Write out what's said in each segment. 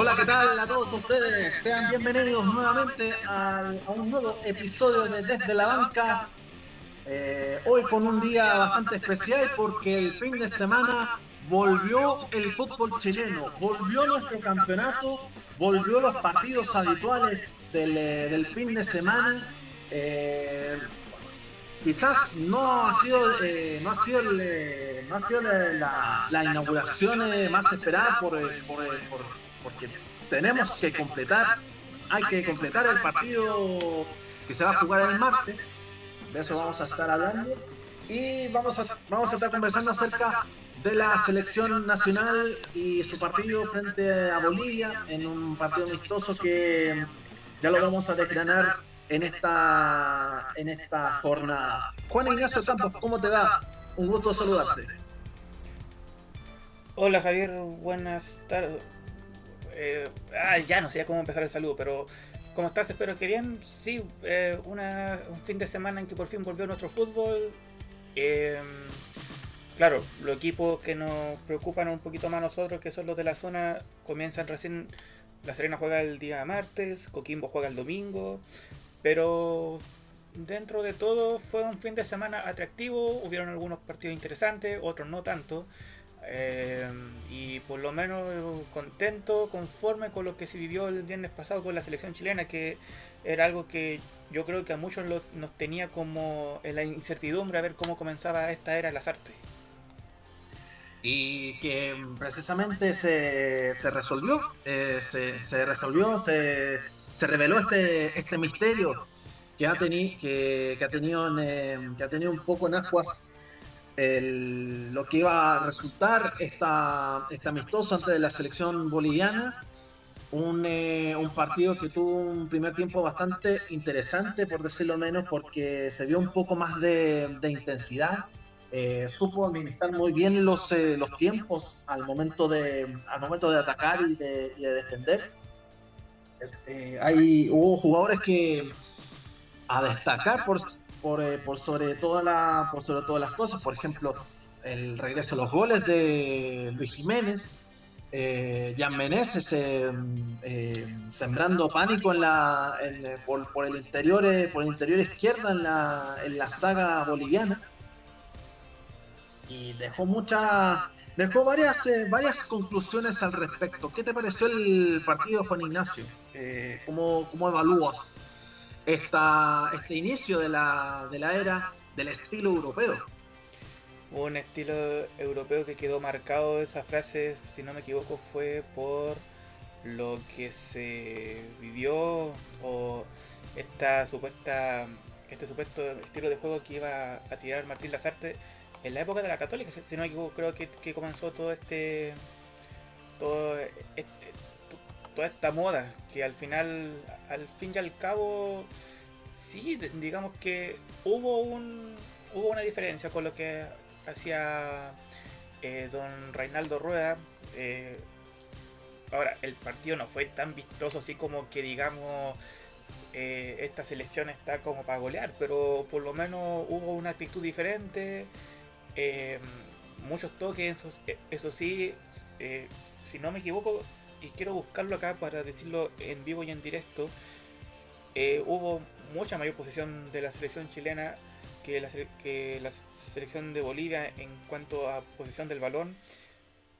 Hola, ¿qué tal a todos ustedes? Sean bienvenidos nuevamente a, un nuevo episodio de Desde la Banca. Eh, hoy con un día bastante especial porque el fin de semana volvió el fútbol chileno, volvió nuestro campeonato, volvió los partidos habituales del, eh, fin de semana. Eh, quizás no ha sido, no ha sido, no ha sido la, inauguración más esperada por, por, por porque tenemos que completar, hay que completar el partido que se va a jugar el martes, de eso vamos a estar hablando, y vamos a, vamos a estar conversando acerca de la selección nacional y su partido frente a Bolivia en un partido amistoso que ya lo vamos a desgranar en esta en esta jornada. Juan Ignacio Campos, ¿cómo te va? Un gusto saludarte. Hola Javier, buenas tardes. Eh, ya no sé cómo empezar el saludo, pero ¿cómo estás? Espero que bien. Sí, eh, una, un fin de semana en que por fin volvió nuestro fútbol. Eh, claro, los equipos que nos preocupan un poquito más nosotros, que son los de la zona, comienzan recién. La Serena juega el día martes, Coquimbo juega el domingo, pero dentro de todo fue un fin de semana atractivo, hubieron algunos partidos interesantes, otros no tanto. Eh, y por lo menos contento, conforme con lo que se vivió el viernes pasado con la selección chilena, que era algo que yo creo que a muchos nos tenía como en la incertidumbre a ver cómo comenzaba esta era las artes. Y que precisamente se, se resolvió, eh, se, se, resolvió, se, se reveló este, este misterio que ha, tenido que, que, ha tenido eh, que ha tenido un poco en aguas lo que iba a resultar esta, esta amistosa ante la selección boliviana. Un, eh, un, partido que tuvo un primer tiempo bastante interesante, por decirlo menos, porque se vio un poco más de, intensidad. Eh, supo administrar muy bien los, eh, los tiempos al momento, de, al momento de atacar y de, y de defender. hay, hubo jugadores que a destacar por, eh, por, sobre toda la, por sobre todas las cosas. Por ejemplo, el regreso a los goles de Luis Jiménez, eh, Jan Meneses eh, sembrando pánico en la, por, el interior por el interior izquierda en la, en la saga boliviana y dejó mucha dejó varias varias conclusiones al respecto. ¿Qué te pareció el partido Juan Ignacio? ¿cómo, ¿Cómo evalúas esta, este inicio de la, de la era del estilo europeo. Un estilo europeo que quedó marcado, esa frase, si no me equivoco, fue por lo que se vivió o esta supuesta este supuesto estilo de juego que iba a tirar Martín Lazarte en la época de la Católica, si no me equivoco, creo que, que comenzó todo este todo este, toda esta moda que al final, al fin y al cabo, sí, digamos que hubo un hubo una diferencia con lo que hacía eh, don Reinaldo Rueda. Eh, ahora, el partido no fue tan vistoso así como que digamos eh, esta selección está como para golear, pero por lo menos hubo una actitud diferente. muchos toques, eso, eso sí, si no me equivoco, y quiero buscarlo acá para decirlo en vivo y en directo, eh, hubo mucha mayor posición de la selección chilena que la, selección de Bolivia en cuanto a posición del balón.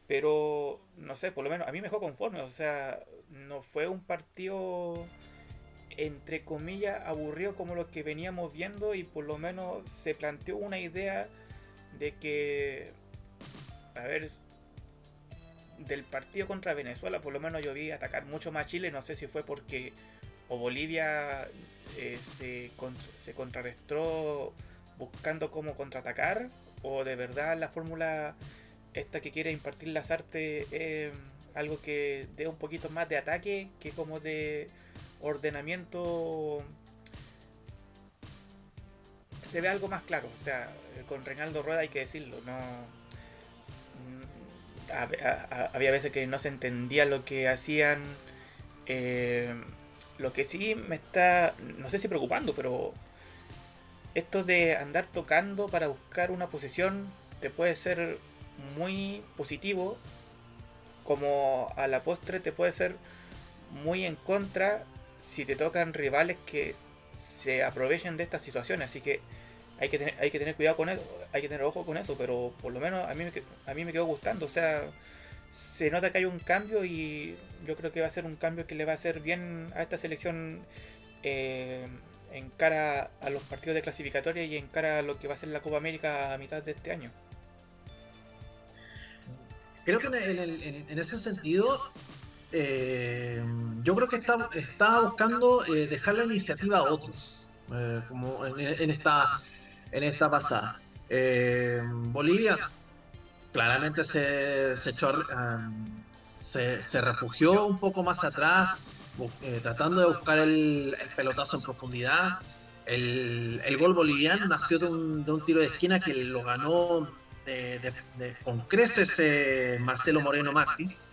Pero, no sé, por lo menos a mí me conforme. O sea, no fue un partido, entre comillas, aburrido como lo que veníamos viendo y por lo menos se planteó una idea de que, a ver, del partido contra Venezuela, por lo menos yo vi atacar mucho más Chile. No sé si fue porque o Bolivia eh, se, se contrarrestó buscando cómo contraatacar, o de verdad la fórmula esta que quiere impartir las artes es algo que dé un poquito más de ataque que como de ordenamiento se ve algo más claro. O sea, con Reinaldo Rueda hay que decirlo, no había veces que no se entendía lo que hacían. Eh, lo que sí me está, no sé si preocupando, pero esto de andar tocando para buscar una posición te puede ser muy positivo como a la postre te puede ser muy en contra si te tocan rivales que se aprovechen de esta situación. Así que hay que tener, hay que tener cuidado con eso, hay que tener ojo con eso, pero por lo menos a mí, a mí me quedó gustando. O sea, se nota que hay un cambio y yo creo que va a ser un cambio que le va a hacer bien a esta selección eh, en cara a los partidos de clasificatoria y en cara a lo que va a ser la Copa América a mitad de este año. Creo que en, ese sentido, eh, yo creo que está, está buscando eh, dejar la iniciativa a otros, como en, esta, en esta pasada. Bolivia claramente se, se, se, refugió un poco más atrás, eh, tratando de buscar el, pelotazo en profundidad. El, gol boliviano nació de un, tiro de esquina que lo ganó con creces eh, Marcelo Moreno Martins,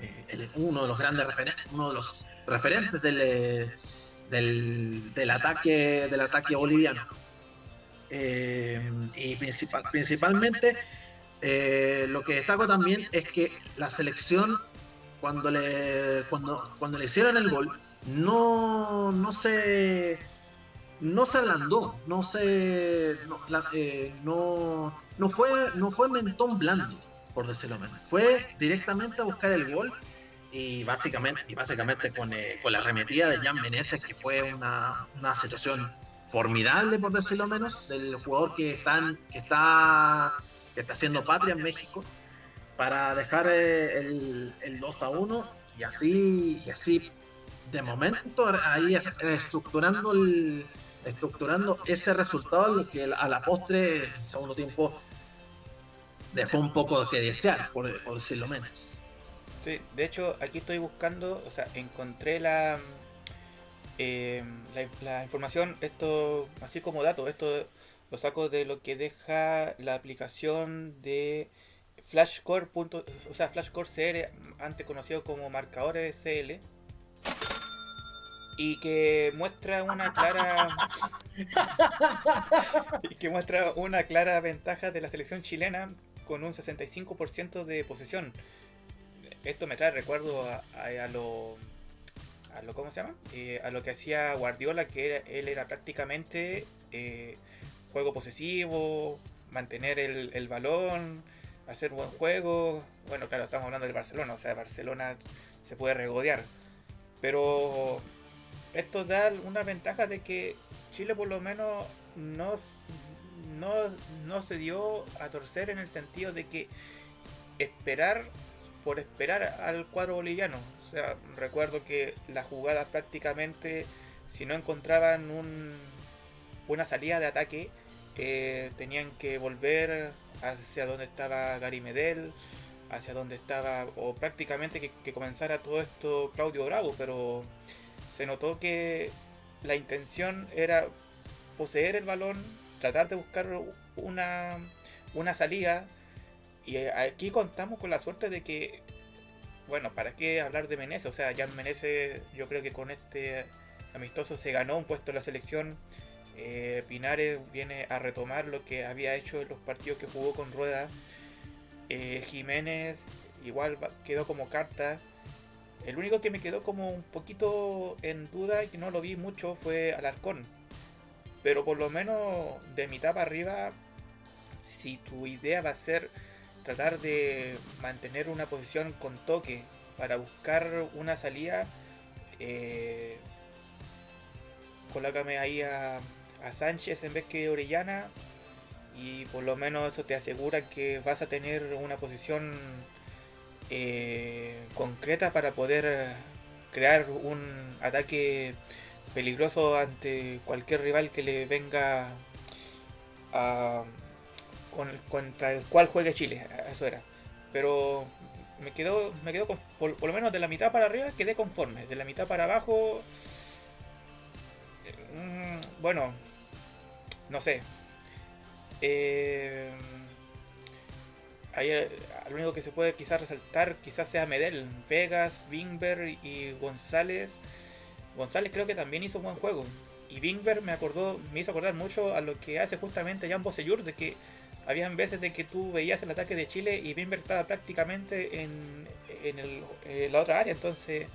eh, uno de los grandes referentes, uno de los referentes del, del, ataque, del ataque boliviano. Y principal, principalmente eh, lo que destaco también es que la selección, cuando le, cuando, cuando le hicieron el gol, no, no se no se ablandó, no se no, eh, no, fue no fue mentón blando, por decirlo menos. Fue directamente a buscar el gol y básicamente y básicamente con, eh, con la arremetida de Jan Meneses, que fue una, una situación formidable, por decirlo menos, del jugador que, están, que está que está haciendo patria en México, para dejar eh, el, el 2 a 1 y así, y así de momento ahí estructurando el, estructurando ese resultado que a la postre en segundo tiempo dejó un poco que desear por, decirlo menos. Sí de hecho aquí estoy buscando o sea encontré la eh, la, la, información esto así como dato esto lo saco de lo que deja la aplicación de Flashcore. O sea, Flashcore CR, antes conocido como marcadores CL. Y que muestra una clara. y que muestra una clara ventaja de la selección chilena con un 65% de posesión. Esto me trae recuerdo a, lo. A lo ¿Cómo se llama? Eh, a lo que hacía Guardiola, que él era prácticamente. Eh, juego posesivo, mantener el, balón, hacer buen juego. Bueno, claro, estamos hablando del Barcelona, o sea, Barcelona se puede regodear. Pero esto da una ventaja de que Chile por lo menos no, no, no se dio a torcer en el sentido de que esperar por esperar al cuadro boliviano. Recuerdo que las jugadas prácticamente, si no encontraban un, una salida de ataque, tenían que volver hacia donde estaba Gary Medel, hacia donde estaba, o prácticamente que, comenzara todo esto Claudio Bravo, pero se notó que la intención era poseer el balón, tratar de buscar una, una salida, y aquí contamos con la suerte de que, bueno, ¿para qué hablar de Menezes? O sea, Jan Menezes yo creo que con este amistoso se ganó un puesto en la selección eh, Pinares viene a retomar lo que había hecho en los partidos que jugó con Rueda. Eh, Jiménez igual quedó como carta. El único que me quedó como un poquito en duda y que no lo vi mucho fue Alarcón. Pero por lo menos de mitad para arriba, si tu idea va a ser tratar de mantener una posición con toque para buscar una salida, eh, ahí a, a Sánchez en vez que Orellana y por lo menos eso te asegura que vas a tener una posición eh, concreta para poder crear un ataque peligroso ante cualquier rival que le venga a, contra el cual juegue Chile, eso era. Pero me quedo, me quedo por, por, lo menos de la mitad para arriba quedé conforme, de la mitad para abajo, mm, bueno, no sé. Eh, eh, lo único que se puede quizás resaltar quizás sea Medel, Vegas, Bingber y González. González creo que también hizo un buen juego. Y Bingber me acordó, me hizo acordar mucho a lo que hace justamente Jan Bosellur, de que habían veces de que tú veías el ataque de Chile y Bingber estaba prácticamente en, en, el, la otra área. Entonces,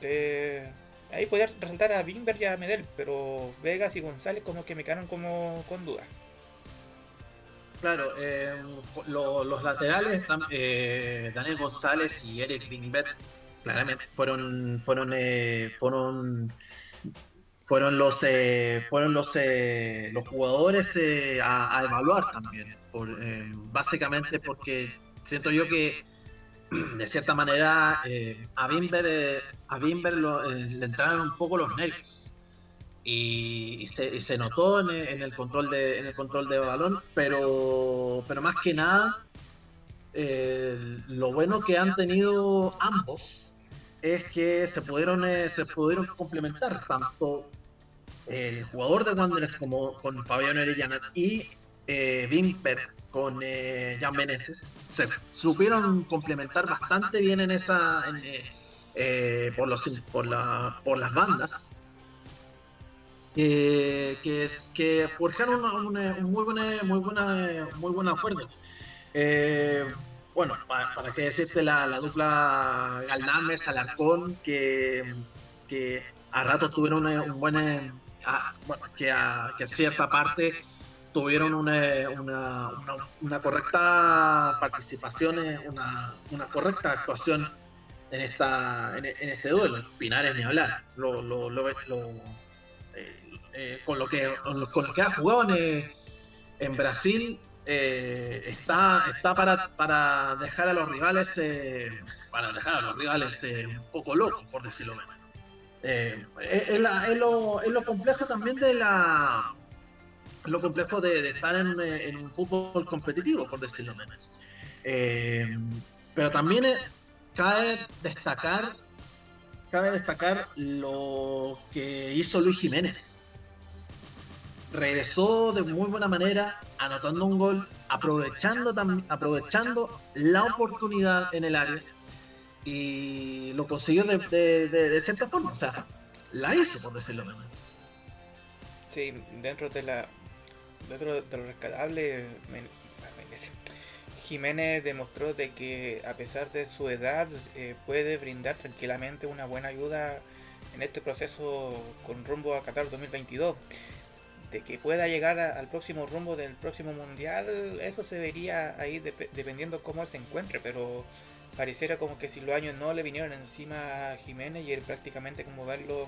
eh, ahí podría resaltar a Bimber y a Medel, pero Vegas y González como que me quedaron como con dudas. Claro, eh, los laterales, eh, Daniel González y Eric Bimber, claramente fueron fueron fueron fueron los fueron los los jugadores a, evaluar también por, básicamente porque siento yo que de cierta manera eh, a Bimber, eh, a Bimber eh, le entraron un poco los nervios y, se, notó en, el control de en el control de balón pero pero más que nada lo bueno que han tenido ambos es que se pudieron se pudieron complementar tanto el jugador de Wanderers como con Fabián Orellana y Bimber con eh, Jan Meneses se supieron complementar bastante bien en esa eh, eh, por los por, por las bandas. Que, que forjaron un, muy buena muy buena muy buen acuerdo bueno para, que decirte la, la dupla Galdames Alarcón que, a rato tuvieron un buen bueno, que a, que cierta parte tuvieron una, una, correcta participación, una, una, correcta actuación en esta en, este duelo. Pinares ni hablar. Lo, lo, lo, eh, eh, con, lo que, con lo que ha jugado en, en Brasil eh, está, está para, para dejar a los rivales para dejar a los rivales un poco locos, por decirlo menos. es, lo, es lo complejo también de la lo complejo de, estar en, un fútbol competitivo, por decirlo menos. Eh, pero también cabe destacar, cabe destacar lo que hizo Luis Jiménez. Regresó de muy buena manera, anotando un gol, aprovechando, aprovechando la oportunidad en el área y lo consiguió de, de cierta forma. O sea, la hizo, por decirlo menos. Sí, dentro de la dentro de lo rescatable, Jiménez demostró de que a pesar de su edad eh, puede brindar tranquilamente una buena ayuda en este proceso con rumbo a Qatar 2022. De que pueda llegar al próximo rumbo del próximo mundial, eso se vería ahí dependiendo cómo él se encuentre, pero pareciera como que si los años no le vinieron encima a Jiménez y él prácticamente como verlo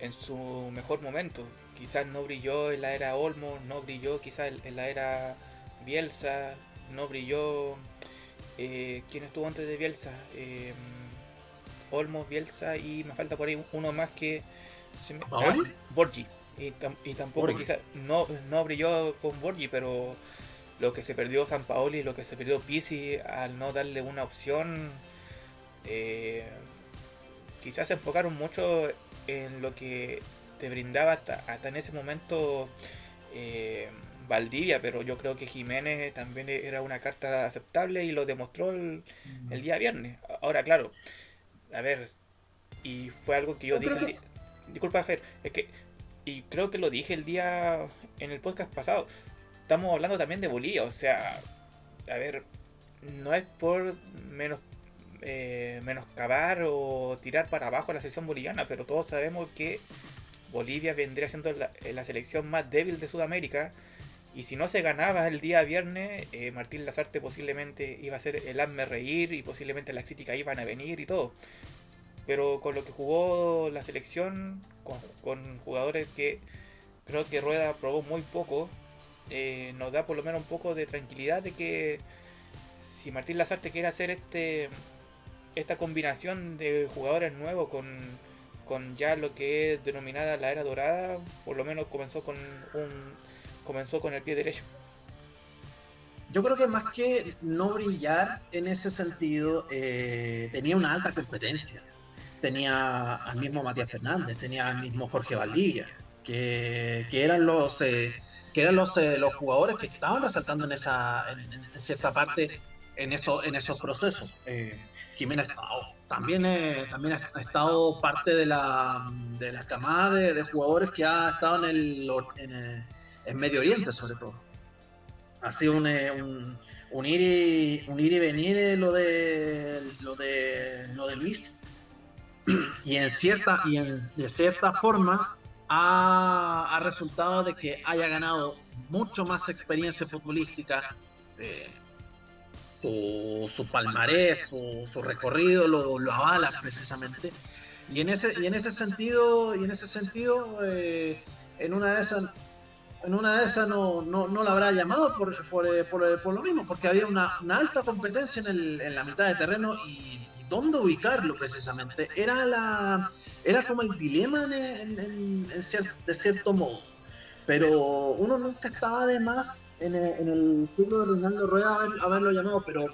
en su mejor momento. Quizás no brilló en la era Olmo, no brilló quizás en la era Bielsa, no brilló. Eh, ¿Quién estuvo antes de Bielsa? Eh, Olmo, Bielsa y me falta por ahí uno más que. Se ah, Borgi. Y, tampoco quizás no, no brilló con Borgi, pero lo que se perdió San Paoli, lo que se perdió Pisi al no darle una opción. Eh, quizás se enfocaron mucho en lo que te brindaba hasta, en ese momento eh, Valdivia, pero yo creo que Jiménez también era una carta aceptable y lo demostró el, día viernes. Ahora, claro, a ver, y fue algo que yo dije. disculpa, Fer, es que, y creo que lo dije el día en el podcast pasado. Estamos hablando también de Bolivia, o sea, a ver, no es por menos eh, menoscabar o tirar para abajo la selección boliviana, pero todos sabemos que Bolivia vendría siendo la, selección más débil de Sudamérica. Y si no se ganaba el día viernes, eh, Martín Lazarte posiblemente iba a ser el hazme reír y posiblemente las críticas iban a venir y todo. Pero con lo que jugó la selección, con, jugadores que creo que Rueda probó muy poco, eh, nos da por lo menos un poco de tranquilidad de que si Martín Lazarte quiere hacer este esta combinación de jugadores nuevos con, con ya lo que es denominada la era dorada, por lo menos comenzó con un comenzó con el pie derecho. Yo creo que más que no brillar en ese sentido, eh, tenía una alta competencia. Tenía al mismo Matías Fernández, tenía al mismo Jorge Valdivia, que, que eran los eh, que eran los, eh, los jugadores que estaban resaltando en esa en, cierta parte en eso en esos procesos. Jiménez también, eh, también ha estado parte de la, de la camada de, jugadores que ha estado en el, en, Medio Oriente, sobre todo. ha sido un, un, un, ir y, un ir y venir lo de lo de lo de Luis y en cierta y en, de cierta forma ha, ha, resultado de que haya ganado mucho más experiencia futbolística eh, su, su, palmarés su, su recorrido lo, lo, avala precisamente. Y en ese y en ese sentido y en ese sentido eh, en una de esas en una de esas no, no, no la habrá llamado por, por, por, por, lo mismo, porque había una, una alta competencia en, el, en, la mitad de terreno y, dónde ubicarlo precisamente. Era la era como el dilema en, en, en cier, de cierto modo. Pero uno nunca estaba de más en el, en el de Reinaldo Rueda haber, haberlo llamado, pero,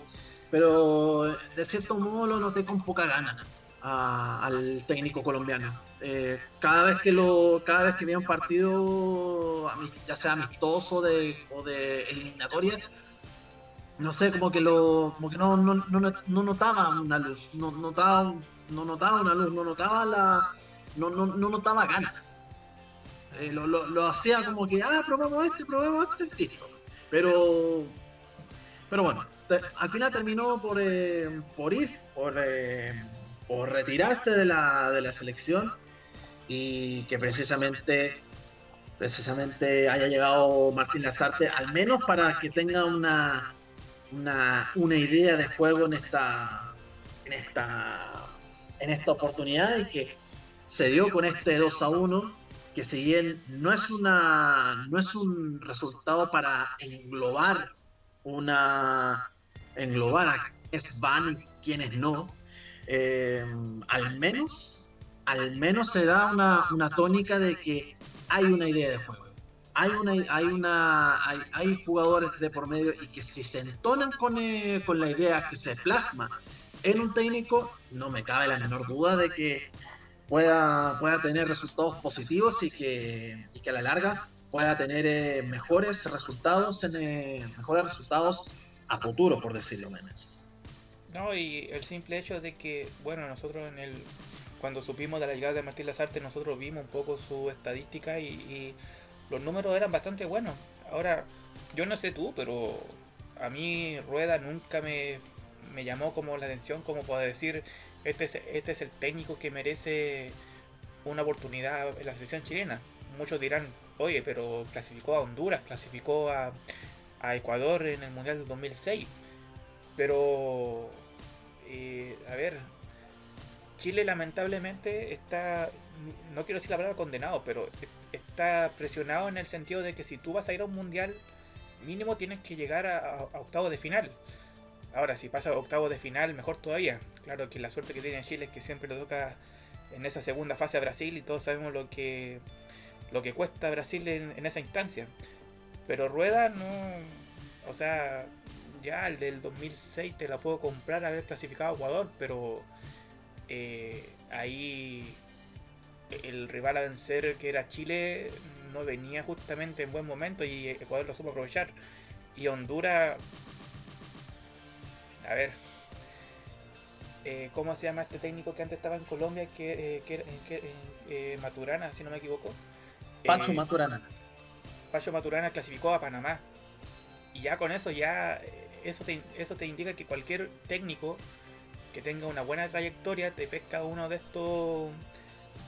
pero de cierto modo lo noté con poca gana a, al técnico colombiano. Eh, cada vez que lo cada vez que había un partido ya sea amistoso de, o de eliminatorias no sé como que lo como que no, no, no, no notaba una luz. No notaba no notaba una luz no notaba la no, no, no notaba ganas. Eh, lo, lo, lo, hacía como que ah probamos este probamos este listo. Pero pero bueno te, al final terminó por eh, por ir por eh, por retirarse de la, de la selección y que precisamente precisamente haya llegado Martín Lazarte, al menos para que tenga una, una, una idea de juego en esta, en esta en esta oportunidad y que se dio con este 2 a 1 que si bien no es una no es un resultado para englobar una englobar a quienes van y quienes no eh, al menos al menos se da una, una, tónica de que hay una idea de juego. Hay una, hay una, jugadores de por medio y que si se entonan con, eh, con la idea que se plasma en un técnico, no me cabe la menor duda de que pueda, pueda tener resultados positivos y que, y que a la larga pueda tener eh, mejores resultados en, eh, mejores resultados a futuro, por decirlo menos. No, y el simple hecho de que, bueno, nosotros en el cuando supimos de la llegada de Martín Lazarte, nosotros vimos un poco su estadística y, los números eran bastante buenos. Ahora, yo no sé tú, pero a mí Rueda nunca me, me llamó como la atención como para decir, este es, este es el técnico que merece una oportunidad en la selección chilena. Muchos dirán, oye, pero clasificó a Honduras, clasificó a, Ecuador en el Mundial del 2006. Pero, eh, a ver, Chile lamentablemente está, no quiero decir la palabra condenado, pero está presionado en el sentido de que si tú vas a ir a un mundial, mínimo tienes que llegar a, a, a octavo de final. Ahora, si pasa a octavo de final, mejor todavía. Claro que la suerte que tiene Chile es que siempre le toca en esa segunda fase a Brasil y todos sabemos lo que lo que cuesta Brasil en, en esa instancia. Pero Rueda no, o sea, ya el del 2006 te la puedo comprar haber clasificado a Ecuador, pero eh, ahí el rival a vencer que era Chile no venía justamente en buen momento y Ecuador lo supo aprovechar. Y Honduras, a ver, eh, ¿cómo se llama este técnico que antes estaba en Colombia? Que, eh, que, que eh, Maturana, si no me equivoco. Pacho Maturana. Pacho Maturana clasificó a Panamá. Y ya con eso, ya eso te, eso te indica que cualquier técnico que tenga una buena trayectoria, te pesca uno de estos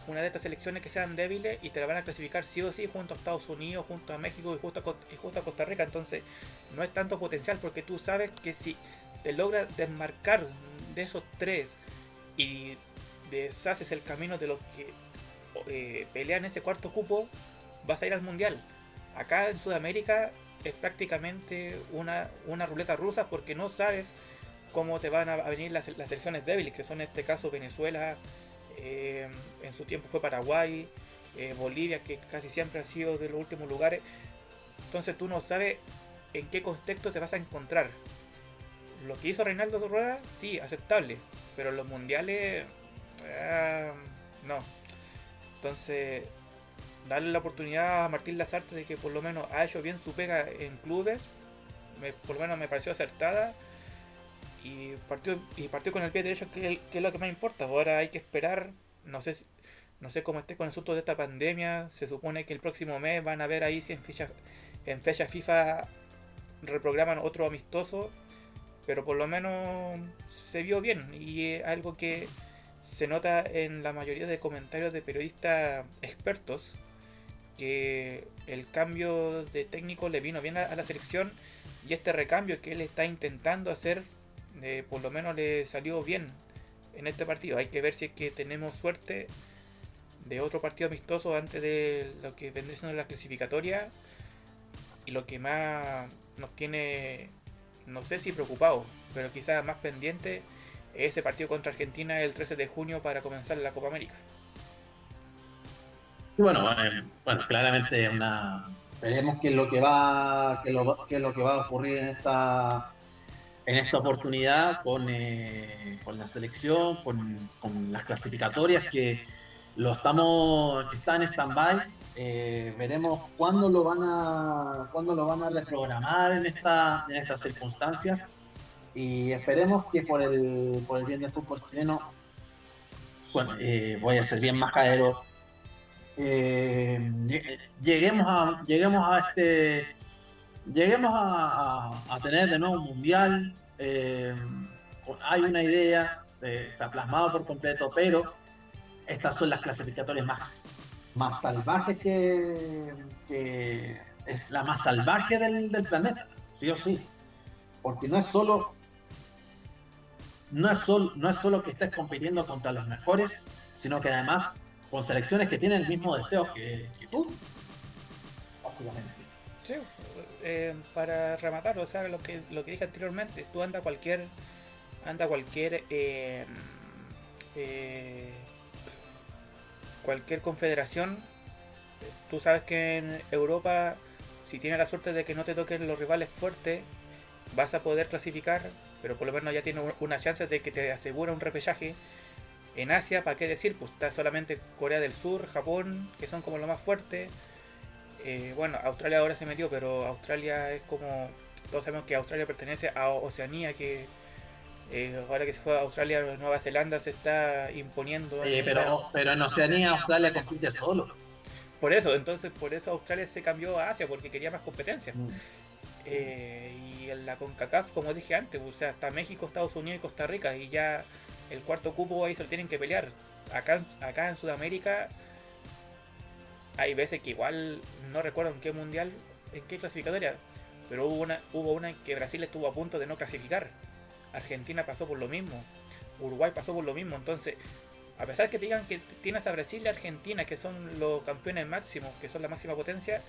una de estas selecciones que sean débiles y te la van a clasificar sí o sí junto a Estados Unidos, junto a México y justo a, y justo a Costa Rica. Entonces no es tanto potencial porque tú sabes que si te logras desmarcar de esos tres y deshaces el camino de los que eh, pelean ese cuarto cupo, vas a ir al mundial. Acá en Sudamérica es prácticamente una, una ruleta rusa porque no sabes cómo te van a venir las, las selecciones débiles, que son en este caso Venezuela, eh, en su tiempo fue Paraguay, eh, Bolivia, que casi siempre ha sido de los últimos lugares. Entonces tú no sabes en qué contexto te vas a encontrar. Lo que hizo Reinaldo Rueda, sí, aceptable, pero los mundiales, eh, no. Entonces, darle la oportunidad a Martín Lazarte de que por lo menos ha hecho bien su pega en clubes, por lo menos me pareció acertada y partió, y partió con el pie derecho, que, es lo que más importa. Ahora hay que esperar, no sé, no sé cómo esté con el asunto de esta pandemia. Se supone que el próximo mes van a ver ahí si en fecha, en fecha FIFA reprograman otro amistoso, pero por lo menos se vio bien y es algo que se nota en la mayoría de comentarios de periodistas expertos que el cambio de técnico le vino bien a, la selección y este recambio que él está intentando hacer eh, por lo menos le salió bien en este partido. Hay que ver si es que tenemos suerte de otro partido amistoso antes de lo que vendría siendo la clasificatoria y lo que más nos tiene, no sé si preocupado, pero quizás más pendiente es ese partido contra Argentina el 13 de junio para comenzar la Copa América. Bueno, eh, bueno, claramente una veremos qué es lo que va es lo que va a ocurrir en esta en esta oportunidad con, eh, con la selección, con, con, las clasificatorias que lo estamos que está en stand-by. Eh, veremos cuándo lo van a cuándo lo van a reprogramar en esta en estas circunstancias y esperemos que por el por el bien del fútbol chileno bueno, eh, voy a ser bien majadero eh, lleguemos a lleguemos a este lleguemos a, tener de nuevo un mundial eh, hay una idea se ha plasmado por completo pero estas son las clasificatorias más más salvajes que, es la más salvaje del, planeta sí o sí porque no es solo no es, solo, no es solo que estés compitiendo contra los mejores, sino que además con selecciones que tienen el mismo deseo que, tú. Sí, eh, para rematar, o sea, lo que, lo que dije anteriormente, tú anda cualquier, anda cualquier, eh, eh, cualquier confederación, tú sabes que en Europa, si tienes la suerte de que no te toquen los rivales fuertes, vas a poder clasificar pero por lo menos ya tiene una chance de que te asegura un repechaje. En Asia, ¿para qué decir? Pues está solamente Corea del Sur, Japón, que son como lo más fuerte. Eh, bueno, Australia ahora se metió, pero Australia es como. Todos sabemos que Australia pertenece a Oceanía, que eh, ahora que se fue a Australia, Nueva Zelanda se está imponiendo. pero, pero en Oceanía Australia compite solo. Por eso, entonces por eso Australia se cambió a Asia, porque quería más competencia. Mm. Eh, y en la CONCACAF, como dije antes, o sea, hasta México, Estados Unidos y Costa Rica, y ya el cuarto cupo ahí se lo tienen que pelear. Acá, acá en Sudamérica hay veces que igual no recuerdo en qué mundial, en qué clasificatoria, pero hubo una, hubo una en que Brasil estuvo a punto de no clasificar. Argentina pasó por lo mismo, Uruguay pasó por lo mismo, entonces a pesar que te digan que tienes a Brasil y Argentina, que son los campeones máximos, que son la máxima potencia,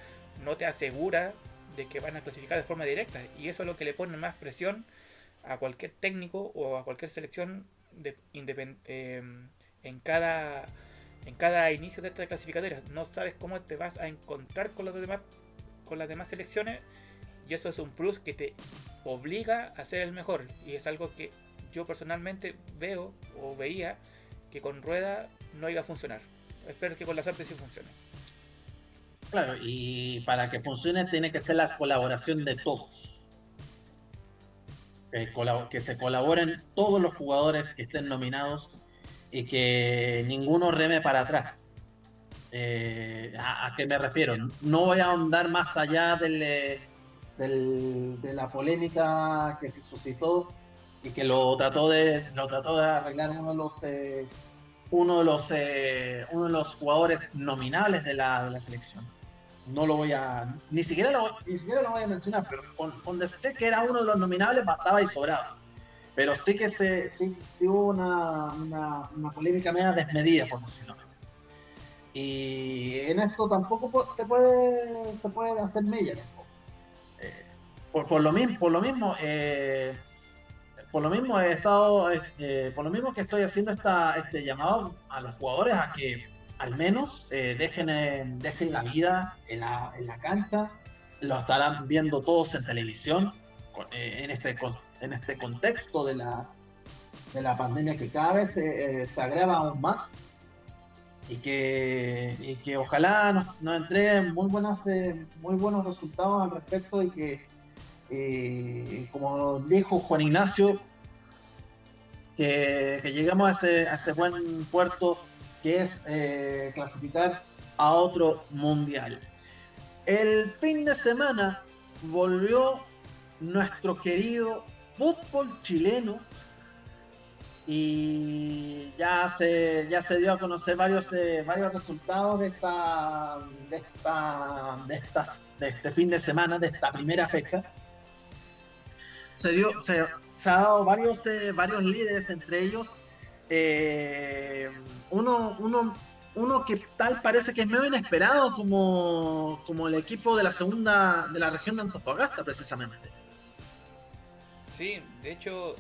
no te asegura de que van a clasificar de forma directa. Y eso es lo que le pone más presión a cualquier técnico o a cualquier selección de, eh, en, cada, en cada inicio de esta clasificatoria. No sabes cómo te vas a encontrar con, las demás selecciones. Y eso es un plus que te obliga a ser el mejor. Y es algo que yo personalmente veo o veía que con Rueda no iba a funcionar. Espero que con la suerte sí funcione. Claro, y para que funcione tiene que ser la colaboración de todos. Que, se colaboren todos los jugadores que estén nominados y que ninguno reme para atrás. Eh, ¿a, qué me refiero? No voy a ahondar más allá del, de la polémica que se suscitó y que lo trató de, lo trató de arreglar uno de los eh, uno de los eh, uno de los jugadores nominables de la, de la selección no lo voy a. Ni siquiera lo, ni siquiera lo voy a mencionar, pero con, con sé que era uno de los nominables, bastaba y sobraba. Pero sí que se, sí, hubo una, una, polémica media desmedida, por decirlo Y en esto tampoco se puede, se puede hacer mella. Eh, por, por, lo mismo, por lo mismo, eh, por lo mismo he estado, eh, por lo mismo que estoy haciendo esta, este llamado a los jugadores a que al menos eh, dejen, dejen la vida en la, en la cancha, lo estarán viendo todos en televisión, en, este, en este contexto de la, de la pandemia que cada vez eh, se agrava aún más y que, que ojalá nos, entreguen muy, buenas, muy buenos resultados al respecto y que, como dijo Juan Ignacio, que, que lleguemos a ese, a ese buen puerto que es eh, clasificar a otro mundial. El fin de semana volvió nuestro querido fútbol chileno y ya se, ya se dio a conocer varios, eh, varios resultados de esta, de esta, de estas, de este fin de semana, de esta primera fecha. Se dio, se, se ha dado varios, eh, varios líderes, entre ellos eh, uno, uno, uno que tal parece que es medio inesperado como, como el equipo de la segunda de la región de Antofagasta, precisamente. Sí, de hecho,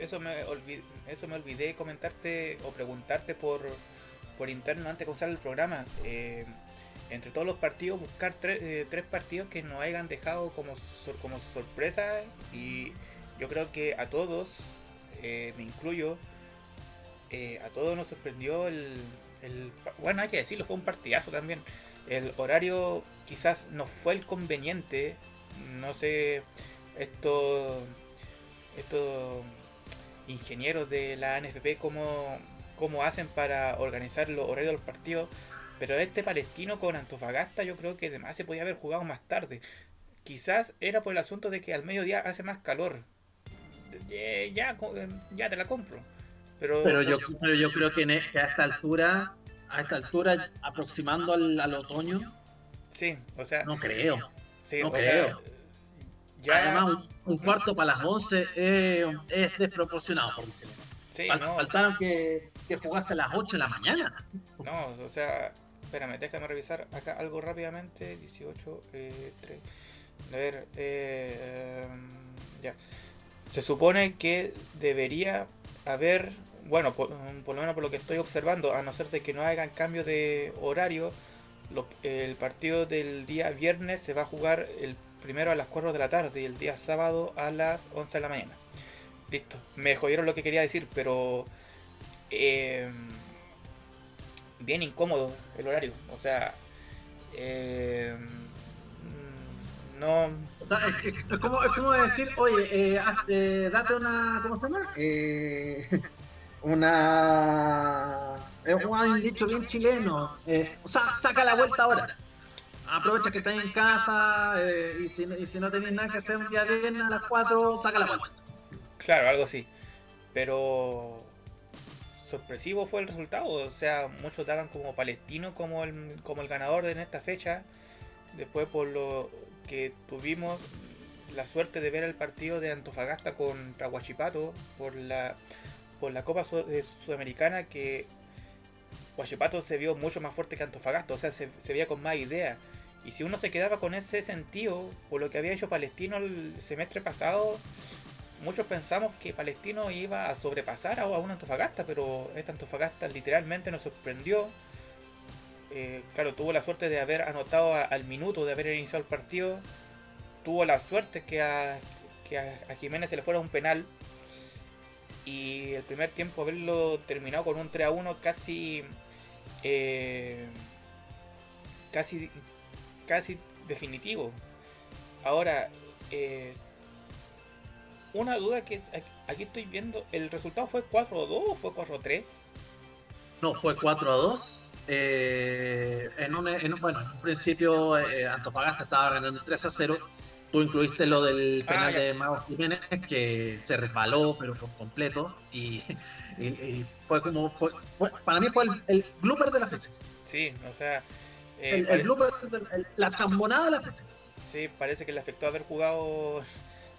eso me olvidé, eso me olvidé comentarte o preguntarte por, por interno antes de comenzar el programa. Eh, entre todos los partidos, buscar eh, tres partidos que nos hayan dejado como, como sorpresa y yo creo que a todos, eh, me incluyo, a todos nos sorprendió el, el, Bueno, hay que decirlo, fue un partidazo también. El horario quizás no fue el conveniente, no sé, esto... Esto ingenieros de la NFP cómo, cómo hacen para organizar los horarios de los partidos. Pero este palestino con Antofagasta yo creo que además se podía haber jugado más tarde. Quizás era por el asunto de que al mediodía hace más calor. Ya, ya, te la compro. Pero, pero, yo, pero yo creo que, a esta altura, a esta altura, aproximando al, otoño. Sí, o sea. No creo. no creo. Además, un, cuarto para las 11 es desproporcionado, por decirlo. Sí, Faltaron que, que jugase a las 8 de la mañana. No, o sea, espérame, déjame revisar acá algo rápidamente. 18, eh, 3. A ver, eh, ya. Se supone que debería haber, bueno, por, lo menos por lo que estoy observando, a no ser de que no hagan cambio de horario, el partido del día viernes se va a jugar el primero a las 4 de la tarde y el día sábado a las 11 de la mañana. Listo. Me jodieron lo que quería decir, pero... Eh, bien incómodo el horario. O sea... Eh, no... es, como, decir, oye, eh, eh, date una... ¿Cómo se llama? Eh, una... Es un dicho bien chileno. o sea, saca la vuelta ahora aprovecha que estás en casa eh, y, si, no tenés nada que hacer un día a las 4, saca la vuelta. Claro, algo así. Pero sorpresivo fue el resultado. O sea, muchos daban como palestino como el, como el ganador en esta fecha. Después por lo que tuvimos la suerte de ver el partido de Antofagasta contra Huachipato por la, por la Copa eh, Sudamericana que Huachipato se vio mucho más fuerte que Antofagasta, o sea, se, se veía con más idea. Y si uno se quedaba con ese sentido, por lo que había hecho Palestino el semestre pasado, muchos pensamos que Palestino iba a sobrepasar a un Antofagasta, pero esta Antofagasta literalmente nos sorprendió. Eh, claro, tuvo la suerte de haber anotado al minuto de haber iniciado el partido. Tuvo la suerte que a, que a, Jiménez se le fuera un penal. Y el primer tiempo haberlo terminado con un 3 a 1 casi. Eh, casi casi definitivo. Ahora, eh, una duda que aquí estoy viendo, ¿el resultado fue 4 2 o fue 4 3? No, fue 4 a 2. Eh, en, un, en, bueno, en un principio eh, Antofagasta estaba ganando 3 a 0. Tú incluiste lo del ah, penal de Mago Jiménez, que se resbaló, pero por completo. Y, fue como. Fue, para mí fue el, el blooper de la fecha. Sí, o sea, el, eh, la chambonada de la fecha. Sí, parece que le afectó haber jugado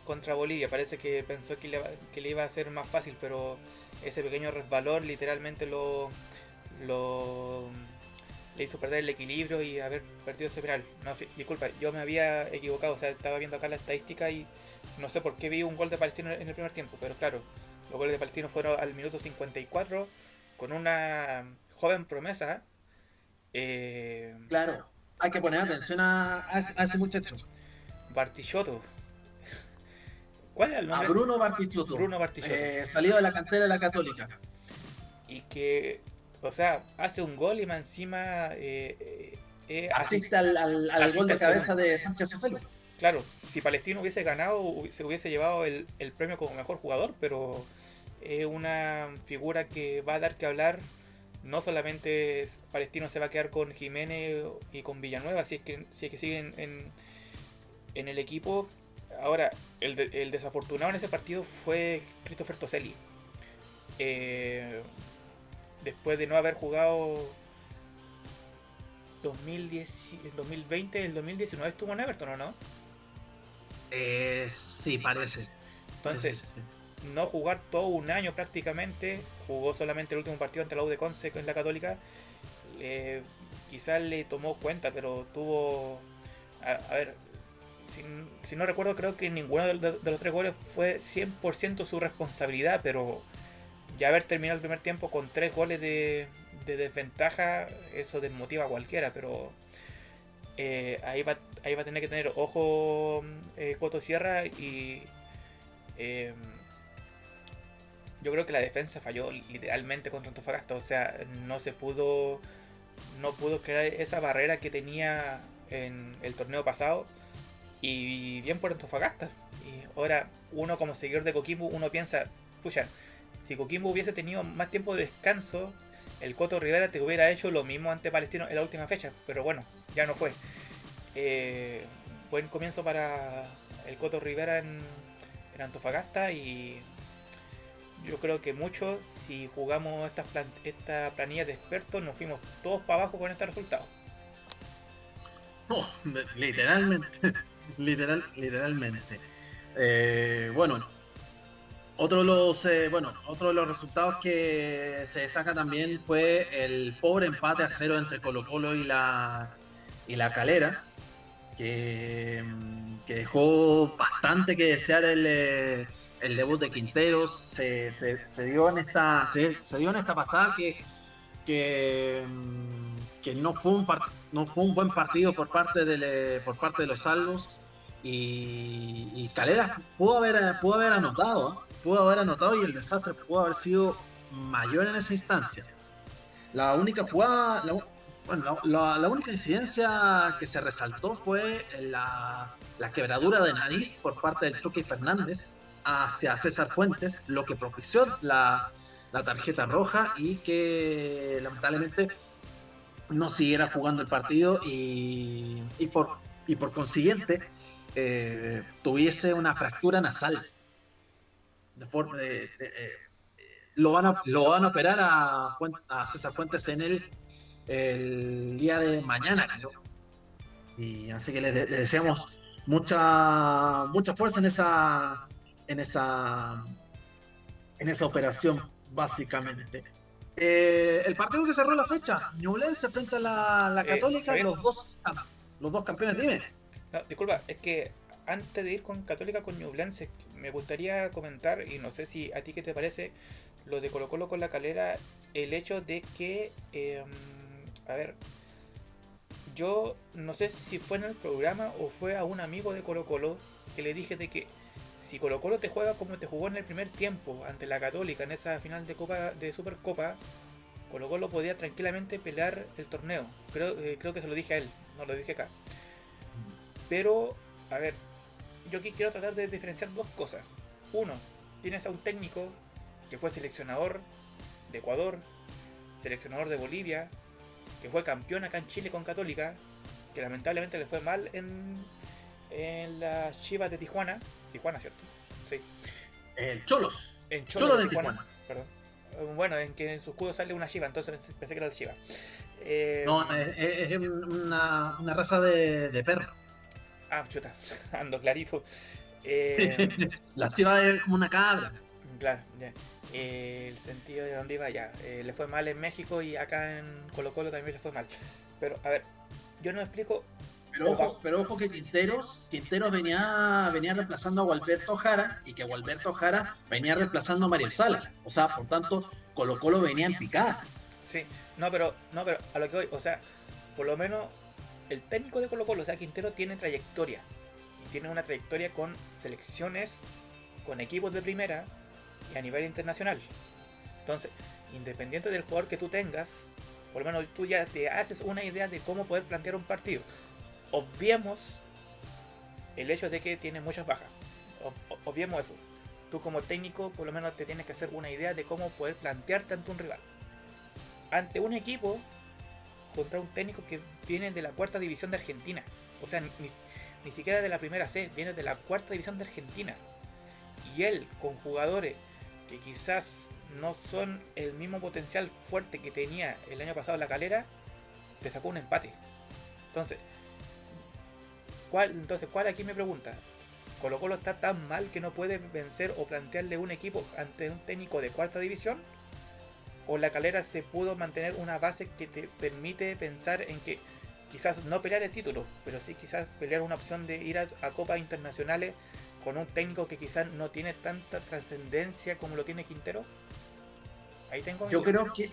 contra Bolivia. Parece que pensó que le, que le iba a ser más fácil, pero ese pequeño resbalón literalmente lo, lo le hizo perder el equilibrio y haber perdido ese penal. No, sí, disculpa, yo me había equivocado, o sea, estaba viendo acá la estadística y no sé por qué vi un gol de Palestino en el primer tiempo, pero claro, los goles de Palestino fueron al minuto 54 con una joven promesa eh, claro, hay que poner atención a, ese, muchacho. Bartichotto. ¿Cuál es el nombre? A Bruno Bartichotto. Bruno Bartichotto. Eh, salido de la cantera de la Católica. Y que, o sea, hace un gol y más encima eh, eh asiste al, al, gol de cabeza de Sánchez Sofelo. Claro, si Palestino hubiese ganado, se hubiese llevado el, el premio como mejor jugador, pero es una figura que va a dar que hablar no solamente Palestino se va a quedar con Jiménez y con Villanueva, si es que, si es que siguen en, en el equipo, Ahora, el, el desafortunado en ese partido fue Christopher Toselli. Eh, después de no haber jugado 2010, 2020, el 2019 estuvo en Everton, ¿o no? Eh, sí, parece. Entonces, no jugar todo un año prácticamente, jugó solamente el último partido ante la U de Conce en la Católica, quizás le tomó cuenta, pero tuvo. A, ver, si, no recuerdo, creo que ninguno de, los tres goles fue 100% su responsabilidad, pero ya haber terminado el primer tiempo con tres goles de, desventaja, eso desmotiva a cualquiera, pero eh, ahí, va, ahí va a tener que tener ojo eh, Coto Sierra y eh, yo creo que la defensa falló literalmente contra Antofagasta, o sea, no se pudo no pudo crear esa barrera que tenía en el torneo pasado y bien por Antofagasta. Y ahora uno como seguidor de Coquimbo, uno piensa, pucha, si Coquimbo hubiese tenido más tiempo de descanso, el Coto Rivera te hubiera hecho lo mismo ante Palestino en la última fecha, pero bueno, ya no fue. Eh, buen comienzo para el Coto Rivera en, en Antofagasta y yo creo que muchos, si jugamos estas esta planilla de expertos, nos fuimos todos para abajo con este resultado. No, literalmente, literal, literalmente. Eh, bueno, otro de los, eh, bueno, otro de los resultados que se destaca también fue el pobre empate a cero entre Colo Colo y la y la Calera, que, que dejó bastante que desear el, eh, el debut de Quinteros se, se, dio en esta se, dio en esta pasada que que, que no fue un no fue un buen partido por parte de por parte de los salvos y, Calera pudo haber pudo haber anotado ¿eh? pudo haber anotado y el desastre pudo haber sido mayor en esa instancia la única jugada bueno, la, única incidencia que se resaltó fue la, la quebradura de nariz por parte del Chucky Fernández hacia César Fuentes, lo que propició la, tarjeta roja y que lamentablemente no siguiera jugando el partido y, por, y por consiguiente eh, tuviese una fractura nasal. De forma eh, lo, van a, lo van a operar a, César Fuentes en el, el día de mañana, Y así que le, le deseamos mucha, mucha fuerza en esa en esa, en esa operación, básicamente. Eh, el partido que cerró la fecha, Ñublense frente a la, la eh, Católica, los, dos, los dos campeones, dime. disculpa, es que antes de ir con Católica con Ñublense, me gustaría comentar, y no sé si a ti qué te parece, lo de Colo Colo con la calera, el hecho de que, em, a ver, yo no sé si fue en el programa o fue a un amigo de Colo Colo que le dije de que si Colo Colo te juega como te jugó en el primer tiempo ante la Católica en esa final de Copa de Supercopa, Colo Colo podía tranquilamente pelear el torneo. Creo, eh, creo que se lo dije a él, no lo dije acá. Pero, a ver, yo aquí quiero tratar de diferenciar dos cosas. Uno, tienes a un técnico que fue seleccionador de Ecuador, seleccionador de Bolivia, que fue campeón acá en Chile con Católica, que lamentablemente le fue mal en, en las Chivas de Tijuana, Tijuana, ¿cierto? Sí. En Cholos. En Cholos, de Tijuana, Perdón. Bueno, en que en su escudo sale una Shiva, entonces pensé que era el Shiva. Eh, no, es, una, una, raza de, de, perro. Ah, chuta, ando clarito. Eh, la Shiva es como una cabra. Claro, ya. Eh, el sentido de dónde iba ya. Eh, le fue mal en México y acá en Colo Colo también le fue mal. Pero, a ver, yo no me explico pero ojo, pero ojo que Quinteros, Quinteros venía, venía reemplazando a Gualberto Jara y que Gualberto Jara venía reemplazando a Mario Salas. O sea, por tanto, Colo Colo venía en picada. Sí, no, pero, no, pero a lo que voy, o sea, por lo menos el técnico de Colo Colo, o sea, Quintero tiene trayectoria. Y tiene una trayectoria con selecciones, con equipos de primera y a nivel internacional. Entonces, independiente del jugador que tú tengas, por lo menos tú ya te haces una idea de cómo poder plantear un partido obviemos el hecho de que tiene muchas bajas. obviemos eso. Tú como técnico por lo menos te tienes que hacer una idea de cómo poder plantearte ante un rival. Ante un equipo contra un técnico que viene de la cuarta división de Argentina. O sea, ni siquiera de la primera C, viene de la cuarta división de Argentina. Y él, con jugadores que quizás no son el mismo potencial fuerte que tenía el año pasado en la calera, te sacó un empate. Entonces, ¿cuál, entonces, ¿cuál aquí me pregunta? Colo Colo está tan mal que no puede vencer o plantearle un equipo ante un técnico de cuarta división? ¿O la calera se pudo mantener una base que te permite pensar en que quizás no pelear el título, pero sí quizás pelear una opción de ir a, copas internacionales con un técnico que quizás no tiene tanta trascendencia como lo tiene Quintero? Ahí tengo Yo creo que,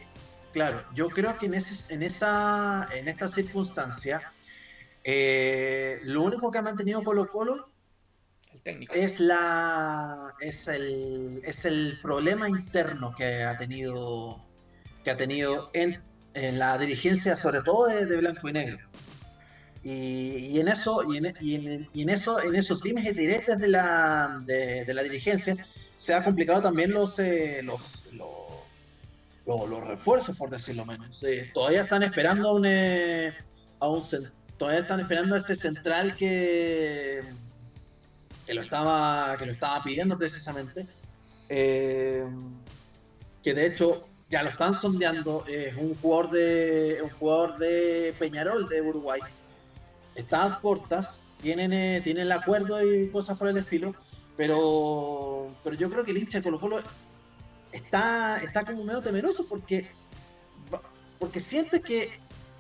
claro, yo creo que en, ese, en, esa, en esta circunstancia, eh, lo único que ha mantenido Colo Colo es la es el, es el problema interno que ha tenido que ha tenido en, en la dirigencia sobre todo de, blanco y negro. Y, en eso y en, y en, eso en esos dimes y de la de, la dirigencia se ha complicado también los eh, los, los, refuerzos por decirlo menos. Eh, todavía están esperando un, eh, a un todavía están esperando a ese central que que lo estaba, que lo estaba pidiendo precisamente. Eh, que de hecho ya lo están sondeando. Es un jugador de un jugador de Peñarol de Uruguay. Están cortas, tienen, eh, tienen el acuerdo y cosas por el estilo. Pero, pero yo creo que el hincha de Colo Colo está, está como medio temeroso porque, porque siente que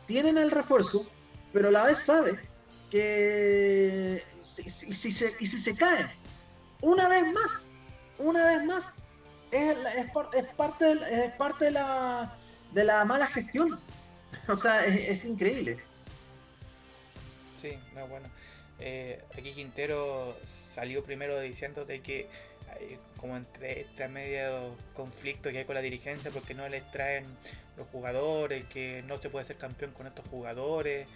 tienen el refuerzo, pero a la vez sabe que si, se, y si se cae una vez más, una vez más, es, es, parte, de, es parte de la, de la mala gestión. O sea, es, increíble. Sí, no, bueno. Eh, aquí Quintero salió primero diciendo de que como entre este medio conflicto que hay con la dirigencia porque no les traen los jugadores, que no se puede ser campeón con estos jugadores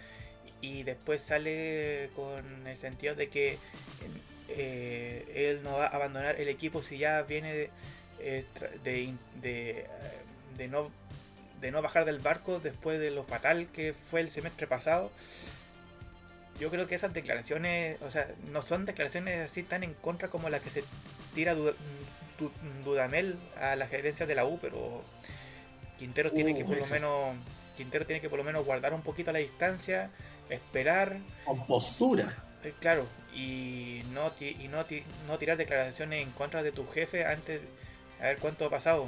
y después sale con el sentido de que eh, él no va a abandonar el equipo si ya viene eh, de, de, no, de no bajar del barco después de lo fatal que fue el semestre pasado. Yo creo que esas declaraciones, o sea, no son declaraciones así tan en contra como la que se tira Dudamel a la gerencia de la U, pero Quintero tiene que uh, por lo menos Quintero tiene que por lo menos guardar un poquito la distancia esperar. Con postura. Eh, claro, y no, y no, no tirar declaraciones en contra de tu jefe antes, a ver cuánto ha pasado,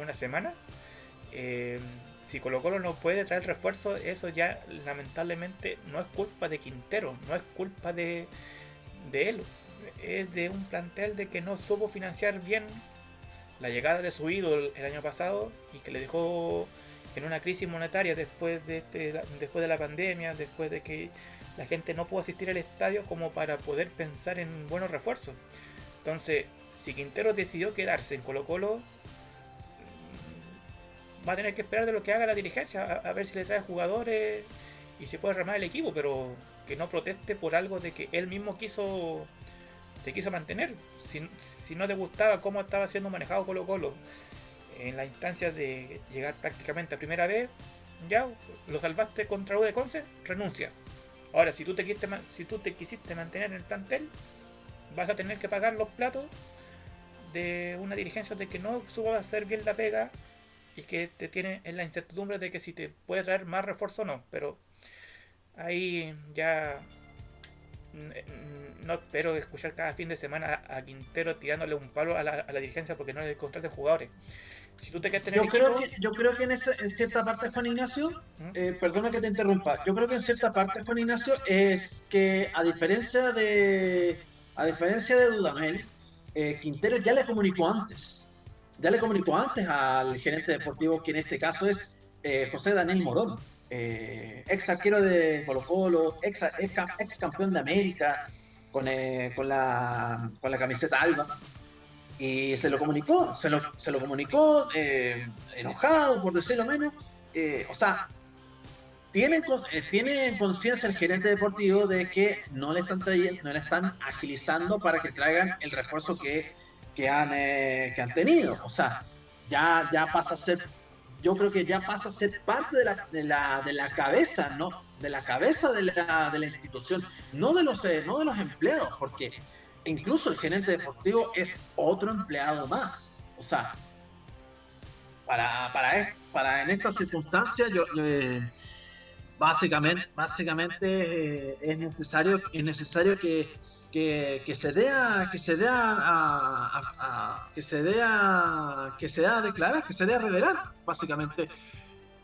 una semana. Eh, si Colo Colo no puede traer refuerzo, eso ya lamentablemente no es culpa de Quintero, no es culpa de, de él. Es de un plantel de que no supo financiar bien la llegada de su ídolo el año pasado y que le dejó en una crisis monetaria después de, este, después de la pandemia, después de que la gente no pudo asistir al estadio como para poder pensar en buenos refuerzos. Entonces, si Quintero decidió quedarse en Colo Colo, mm, va a tener que esperar de lo que haga la dirigencia, a, ver si le trae jugadores y se puede armar el equipo, pero que no proteste por algo de que él mismo quiso se quiso mantener. Si, si no te gustaba cómo estaba siendo manejado Colo Colo, en la instancia de llegar prácticamente a primera vez, ya lo salvaste contra U de Conce, renuncia. Ahora, si tú te quisiste, si tú te quisiste mantener en el plantel, vas a tener que pagar los platos de una dirigencia de que no suba a hacer bien la pega y que te tiene en la incertidumbre de que si te puede traer más refuerzo o no. Pero ahí ya no espero escuchar cada fin de semana a Quintero tirándole un palo a la, dirigencia porque no le contrate jugadores. Si tú te quieres tener yo, creo que, yo creo que en, en cierta parte, Juan Ignacio, ¿Mm? eh, perdona que te interrumpa, yo creo que en cierta parte, Juan Ignacio, es que a diferencia de a diferencia de Dudamel, eh, Quintero ya le comunicó antes. Ya le comunicó antes al gerente deportivo, que en este caso es eh, José Daniel Morón ex arquero de Colo Colo, ex, ex, campeón de América con, con, la, con la camiseta alba. Y se lo comunicó, se lo, se lo comunicó eh, enojado, por decirlo menos. Eh, o sea, tiene, tiene conciencia el gerente deportivo de que no le están trayendo, no le están agilizando para que traigan el refuerzo que, que, han, que han tenido. O sea, ya, ya pasa a ser yo creo que ya pasa a ser parte de la, de la, de la cabeza, ¿no? De la cabeza de la, de la institución, no de, los, eh, no de los empleados, porque incluso el gerente deportivo es otro empleado más. O sea, para, para, en estas circunstancias, yo, eh, básicamente, básicamente eh, es necesario, es necesario que que, se dé a, que se dé que se dé que se dé a declarar, que se dé a revelar, básicamente,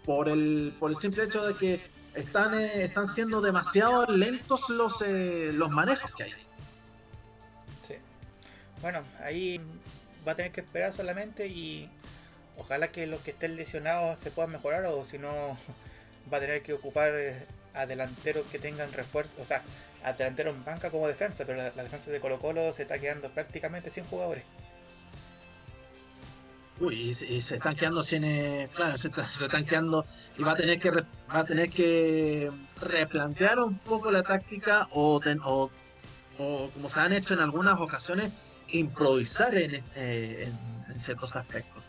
por el, por el simple hecho de que están, eh, están siendo demasiado lentos los, eh, los manejos que hay. Bueno, ahí va a tener que esperar solamente y ojalá que los que estén lesionados se puedan mejorar o si no va a tener que ocupar eh, a delanteros que tengan refuerzo, o sea, a delantero en banca como defensa, pero la, defensa de Colo Colo se está quedando prácticamente sin jugadores. Uy, y, se están quedando sin, eh, claro, se, están quedando y va a tener que va a tener que replantear un poco la táctica o, o, como se han hecho en algunas ocasiones improvisar en, eh, ciertos aspectos.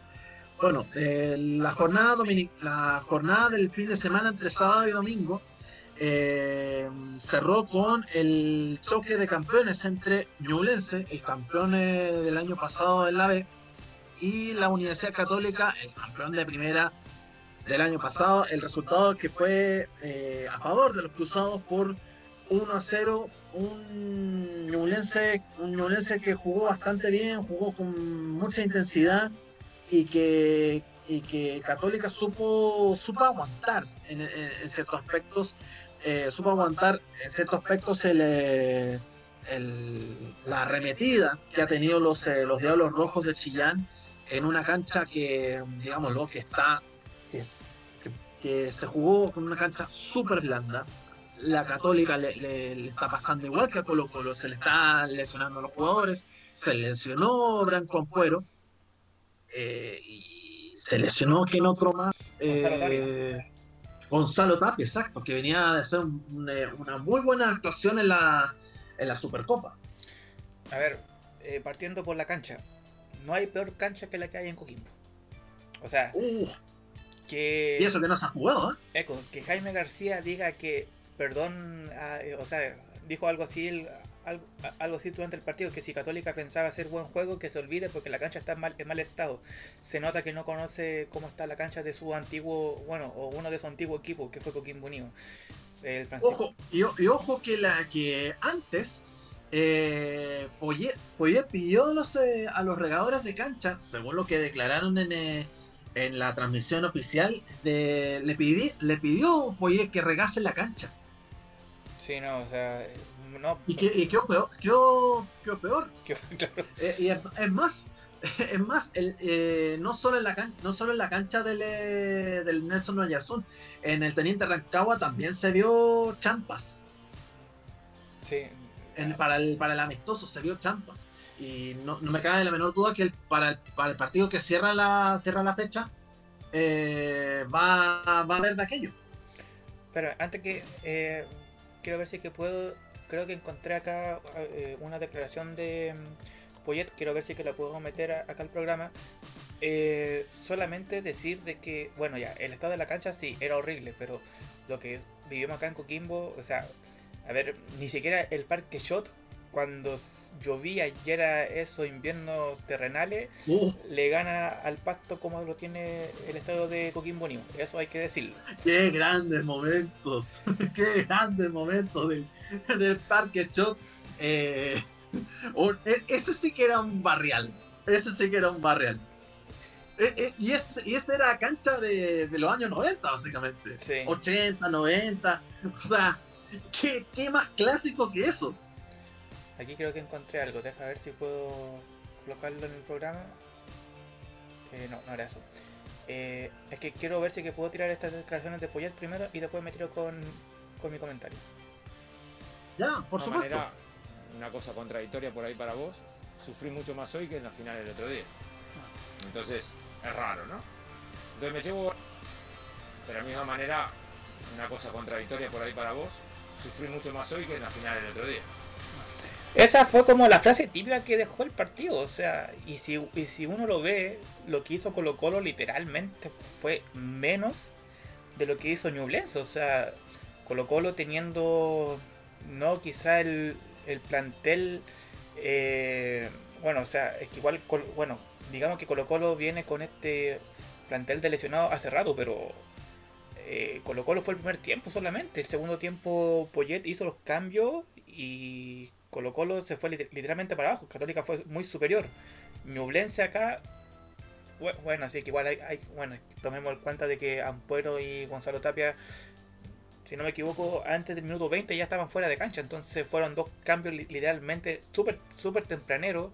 Bueno, eh, la jornada la jornada del fin de semana entre sábado y domingo eh, cerró con el choque de campeones entre Ñublense, el campeón eh, del año pasado en la B, y la Universidad Católica, el campeón de primera del año pasado. El resultado que fue eh, a favor de los cruzados por 1 a 0. Un Ñublense, un que jugó bastante bien, jugó con mucha intensidad y que, y que Católica supo, supo aguantar en ciertos aspectos eh, supo aguantar en ciertos aspectos el, la arremetida que ha tenido los, eh, los Diablos Rojos de Chillán en una cancha que, digamos, lo que está, que, que, se jugó con una cancha súper blanda. La Católica le, está pasando igual que a Colo Colo, se le están lesionando a los jugadores, se lesionó Branco Ampuero, eh, y se lesionó que en otro más. Eh, Gonzalo Tapia, exacto, que venía de hacer eh, una muy buena actuación en la, en la Supercopa. A ver, eh, partiendo por la cancha, no hay peor cancha que la que hay en Coquimbo. O sea, que. Y eso que no se ha jugado, ¿eh? Eco, que Jaime García diga que, perdón, o sea, dijo algo así así durante el partido, que si Católica pensaba hacer buen juego, que se olvide porque la cancha está en mal, en mal estado. Se nota que no conoce cómo está la cancha de su antiguo, bueno, o uno de su antiguo equipo, que fue Coquimbo Unido. El ojo, y, ojo que la que antes eh, pidió a los, eh, a los regadores de cancha, según lo que declararon en, eh, en la transmisión oficial, de, le, pidi, le pidió Poyet que regase la cancha. Sí, no, o sea, ¿Y qué, y qué peor? ¿Qué, peor? Eh, y es, más, es más, el, eh, no, solo en la no solo en la cancha del, eh, del Nelson Oyarzún, en el Teniente Rancagua también se vio champas. Sí. para, el, para el amistoso se vio champas. Y no, me cabe la menor duda que para, el, para el partido que cierra la, cierra la fecha va, va a haber de aquello. Pero antes que quiero ver si que puedo creo que encontré acá eh, una declaración de mm, Poyet, quiero ver si que la puedo meter acá al programa. Eh, solamente decir de que, bueno, ya, el estado de la cancha sí, era horrible, pero lo que vivimos acá en Coquimbo, o sea, a ver, ni siquiera el parque Shot cuando llovía y era eso inviernos terrenales, uh. le gana al pasto como lo tiene el estado de Coquimbo Unido. Eso hay que decirlo. Qué grandes momentos, qué grandes momentos del, parque Shot. Eh, e, ese sí que era un barrial. Ese sí que era un barrial. Eh, eh, y, ese, y esa era cancha de, los años 90, básicamente. 80, 90. O sea, ¿qué, ¿qué más clásico que eso? Aquí creo que encontré algo, deja ver si puedo colocarlo en el programa. Eh, no, no era eso. Eh, es que quiero ver si que puedo tirar estas declaraciones de Poyet primero y después me tiro con, mi comentario. Ya, por supuesto. Manera, una cosa contradictoria por ahí para vos. Sufrí mucho más hoy que en la final del otro día. Entonces, es raro, ¿no? Entonces me llevo. Pero de la misma manera, una cosa contradictoria por ahí para vos. Sufrí mucho más hoy que en la final del otro día. Esa fue como la frase típica que dejó el partido. O sea, y si, y si uno lo ve, lo que hizo Colo Colo literalmente fue menos de lo que hizo Ñublense. O sea, Colo Colo teniendo, no quizá el, el plantel, eh, bueno, o sea, es que igual, bueno, digamos que Colo Colo viene con este plantel de lesionados hace rato, pero eh, Colo Colo fue el primer tiempo solamente. El segundo tiempo Poyet hizo los cambios y Colo Colo se fue literalmente para abajo. Católica fue muy superior. Ñublense acá. Bueno, así que igual hay, Bueno, tomemos en cuenta de que Ampuero y Gonzalo Tapia, si no me equivoco, antes del minuto 20 ya estaban fuera de cancha. Entonces fueron dos cambios literalmente súper super tempraneros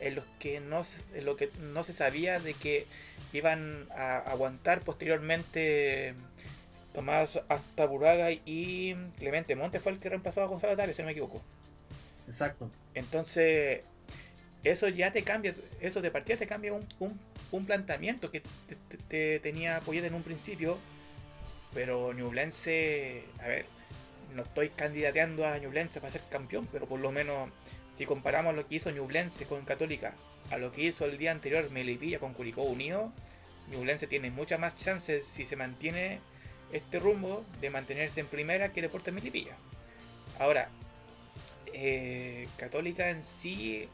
en los que no, en lo que no se sabía de que iban a aguantar posteriormente Tomás hasta Buraga y Clemente Monte fue el que reemplazó a Gonzalo Tapia, si no me equivoco. Exacto. Entonces, eso ya te cambia, eso de partida te cambia un, un, planteamiento que te, tenía apoyado en un principio, pero Ñublense, a ver, no estoy candidateando a Ñublense para ser campeón, pero por lo menos si comparamos lo que hizo Ñublense con Católica a lo que hizo el día anterior Melipilla con Curicó Unido, Ñublense tiene muchas más chances si se mantiene este rumbo de mantenerse en primera que Deportes Melipilla. Ahora, eh, Católica en sí,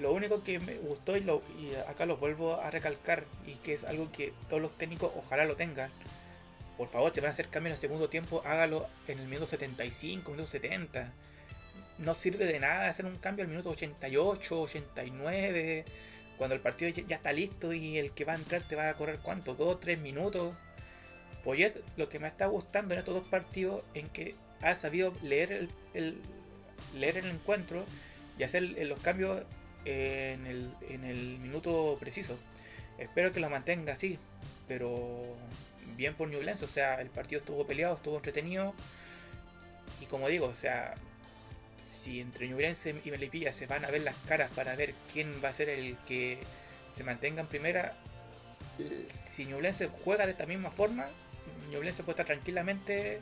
lo único que me gustó y, lo, y acá lo vuelvo a recalcar y que es algo que todos los técnicos ojalá lo tengan. Por favor, si van a hacer cambios en el segundo tiempo, hágalo en el minuto 75, minuto 70. No sirve de nada hacer un cambio al minuto 88, 89, cuando el partido ya está listo y el que va a entrar te va a correr cuánto, 2, 3 minutos. Poyet, lo que me está gustando en estos dos partidos en que ha sabido leer el leer el encuentro y hacer los cambios en el, en el minuto preciso. Espero que lo mantenga así, pero bien por Newlands, o sea, el partido estuvo peleado, estuvo entretenido. Y como digo, o sea, si entre Newlands y Melipilla se van a ver las caras para ver quién va a ser el que se mantenga en primera, si Newlands juega de esta misma forma, Newlands puede estar tranquilamente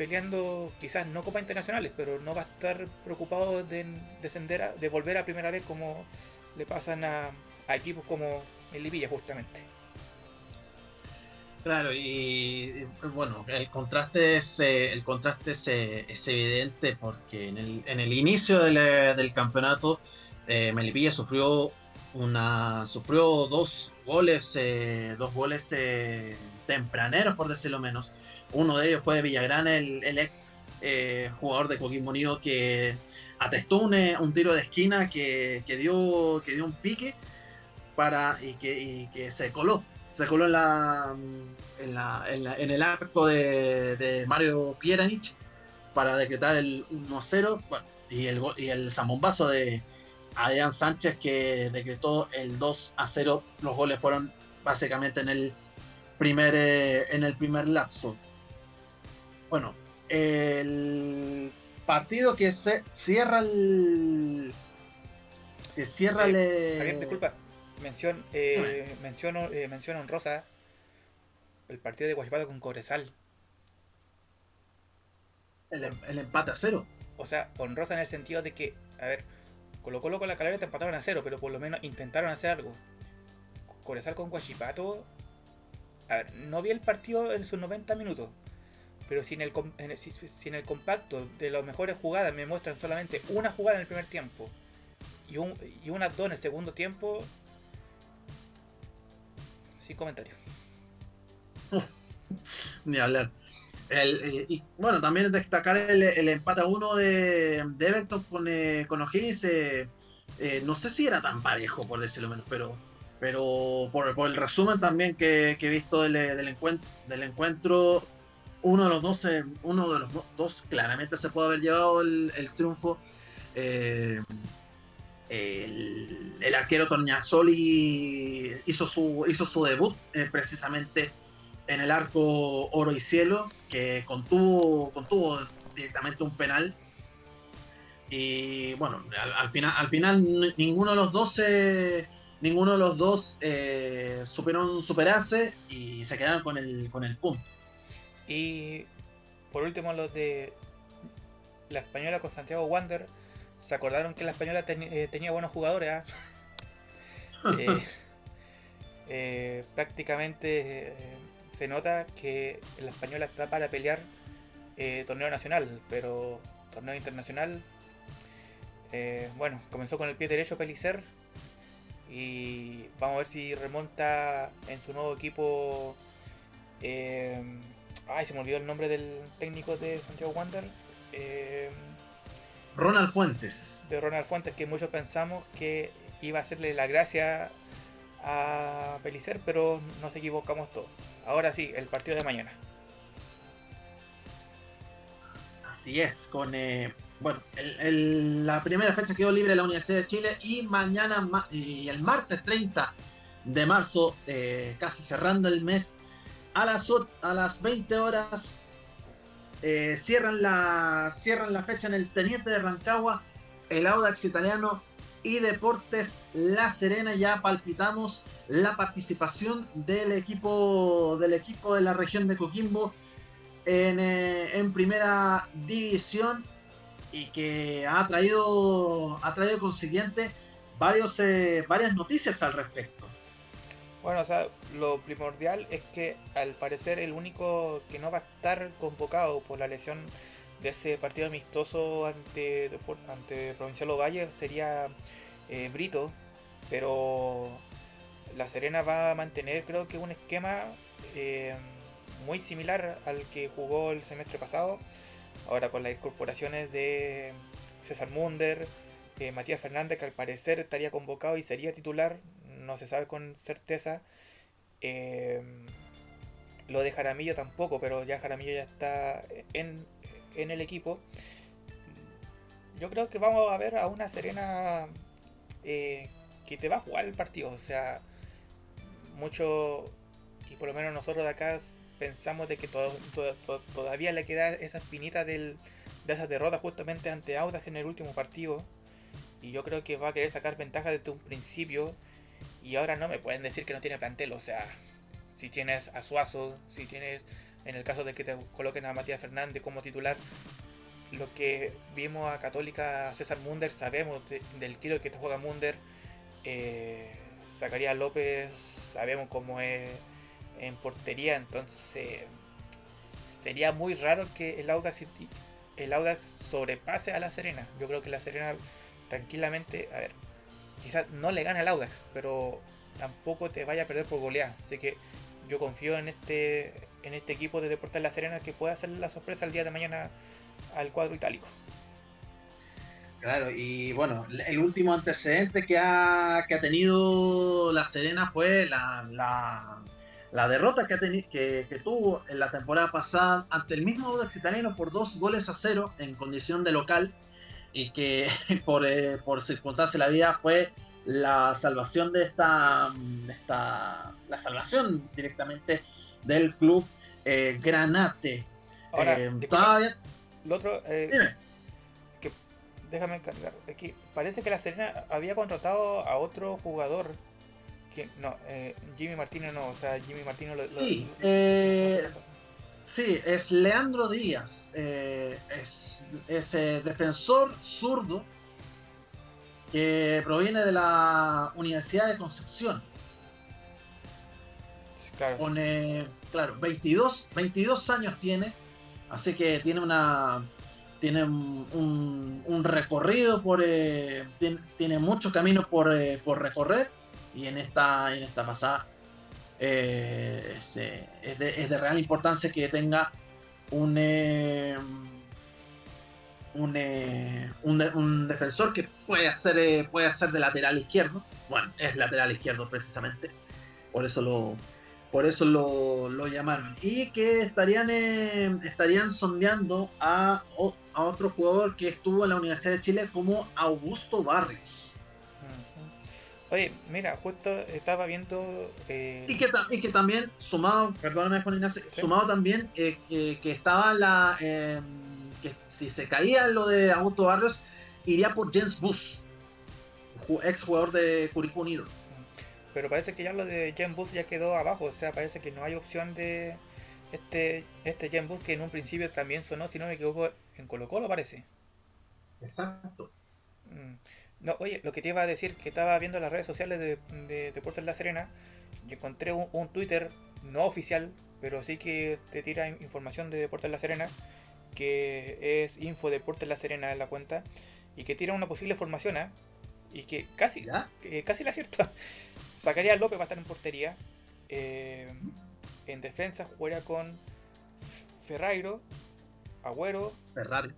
peleando quizás no copas internacionales, pero no va a estar preocupado de descender, de volver a primera vez como le pasan a, equipos como el Libilla justamente. Claro, y, bueno, el contraste es, eh, el contraste es, eh, es, evidente porque en el, en el inicio del, del campeonato eh, Melipilla sufrió una sufrió dos goles dos goles tempraneros por decirlo menos uno de ellos fue Villagrana, el, ex eh, jugador de Coquimbo Unido que atestó un, eh, un tiro de esquina que, que, dio, que dio un pique para, y, que, que se coló. Se coló en, la, en, la, en, la, en el arco de, de Mario Pieranich para decretar el 1-0 bueno, y el, y el zambombazo de Adrián Sánchez que decretó el 2-0. Los goles fueron básicamente en el primer, eh, en el primer lapso. Bueno, el partido que se cierra el. Que cierra el. Eh, disculpa. Mención, eh, menciono, eh, menciono honrosa el partido de Guachipato con Cobresal. El, el, empate a cero. O sea, honrosa en el sentido de que, a ver, Colo Colo con la calera te empataron a cero, pero por lo menos intentaron hacer algo. Cobresal con Guachipato. A ver, no vi el partido en sus 90 minutos, pero si en, el, si, en el compacto de las mejores jugadas me muestran solamente una jugada en el primer tiempo y, un, y una dos en el segundo tiempo, sin comentarios. Ni hablar. Eh, y bueno, también destacar el, empate a uno de, de Everton con, eh, con O'Higgins. Eh, no sé si era tan parejo, por decirlo menos, pero pero por, por el resumen también que, que he visto del, del, encuentro, del encuentro, uno de los dos, uno de los dos claramente se puede haber llevado el, triunfo. Eh, el, arquero Torñasoli hizo su, hizo su debut eh, precisamente en el arco Oro y Cielo, que contuvo, contuvo directamente un penal. Y bueno, al, final, al final ninguno de los dos ninguno de los dos eh, supieron superarse y se quedaron con el, con el punto. Y por último, los de la española con Santiago Wander se acordaron que la española eh, tenía buenos jugadores. ¿ah? Eh, prácticamente se nota que la española está para pelear torneo nacional, pero torneo internacional. bueno, comenzó con el pie derecho Pelicer y vamos a ver si remonta en su nuevo equipo. Ay, se me olvidó el nombre del técnico de Santiago Wander. Ronald Fuentes. De Ronald Fuentes, que muchos pensamos que iba a hacerle la gracia a Pelicer, pero nos equivocamos todos. Ahora sí, el partido de mañana. Así es, con eh, bueno, la primera fecha quedó libre la Universidad de Chile y mañana y el martes 30 de marzo, eh, casi cerrando el mes, a las, a las 20 horas eh, cierran, la, cierran la fecha en el Teniente de Rancagua, el Audax italiano y Deportes La Serena. Ya palpitamos la participación del equipo, del equipo de la región de Coquimbo en, eh, primera división y que ha traído, ha traído consiguiente varios, eh, varias noticias al respecto. Bueno, o sea, lo primordial es que al parecer el único que no va a estar convocado por la lesión de ese partido amistoso ante, ante Provincial Ovalle sería eh, Brito, pero La Serena va a mantener creo que un esquema eh, muy similar al que jugó el semestre pasado, ahora con las incorporaciones de César Munder, eh, Matías Fernández que al parecer estaría convocado y sería titular, no se sabe con certeza. Em, lo de Jaramillo tampoco, pero ya Jaramillo ya está en, el equipo. Yo creo que vamos a ver a una Serena eh, que te va a jugar el partido. O sea, mucho, y por lo menos nosotros de acá pensamos de que todavía le queda esa espinita del, de esa derrota justamente ante Audax en el último partido. Y yo creo que va a querer sacar ventaja desde un principio y ahora no me pueden decir que no tiene plantel. O sea, si tienes a Suazo, si tienes, en el caso de que te coloquen a Matías Fernández como titular, lo que vimos a Católica César Munder, sabemos del kilo que te juega Munder. Eh, Zacarías López, sabemos cómo es en portería, entonces sería muy raro que el Audax, el Audax sobrepase a la Serena. Yo creo que la Serena tranquilamente, a ver, quizás no le gane al Audax, pero tampoco te vaya a perder por golear. Así que yo confío en este en este equipo de Deportes La Serena que pueda hacer la sorpresa el día de mañana al cuadro itálico. Claro, y bueno, el último antecedente que ha, que ha tenido La Serena fue la, la, derrota que, ha que, que, tuvo en la temporada pasada ante el mismo Audax italiano por dos goles a cero en condición de local y que por, eh, por circunstancia de la vida fue la salvación de esta, esta la salvación directamente del club eh, Granate. Ahora, eh, lo otro, eh, que déjame encargar aquí. Parece que la Serena había contratado a otro jugador. Que, no, Jimmy Martínez no, o sea, Jimmy Martínez lo, sí, sí, es Leandro Díaz. es ese defensor zurdo que proviene de la Universidad de Concepción. claro. claro, 22, 22 años tiene, así que tiene una tiene un, recorrido por eh, tiene, muchos caminos por, eh, por, recorrer y en esta en esta pasada eh, es, es, de, es, de, real importancia que tenga un eh, un, un, defensor que puede hacer, eh, puede hacer de lateral izquierdo. Bueno, es lateral izquierdo precisamente. Por eso lo, por eso lo, llamaron. Y que estarían, eh, estarían sondeando a, a, otro jugador que estuvo en la Universidad de Chile como Augusto Barrios. Oye, mira, justo estaba viendo... Y, que, y, que, también, sumado, perdóname Juan Ignacio, sumado también que estaba la que si se caía lo de Augusto Barrios, iría por James Bus, ex jugador de Curicó Unido. Pero parece que ya lo de James Bus ya quedó abajo, o sea, parece que no hay opción de este, este James Bus que en un principio también sonó, si no me equivoco, en Colo Colo parece. Exacto. Mm. No, oye, lo que te iba a decir, que estaba viendo las redes sociales de, de Deportes La Serena y encontré un, Twitter no oficial, pero sí que te tira información de Deportes La Serena, que es Info Deportes La Serena en la cuenta, y que tira una posible formación, ¿eh? y que casi, que casi la acierta. Zacarías López va a estar en portería. Eh, en defensa jugaría con Ferrairo, Agüero. Ferrari.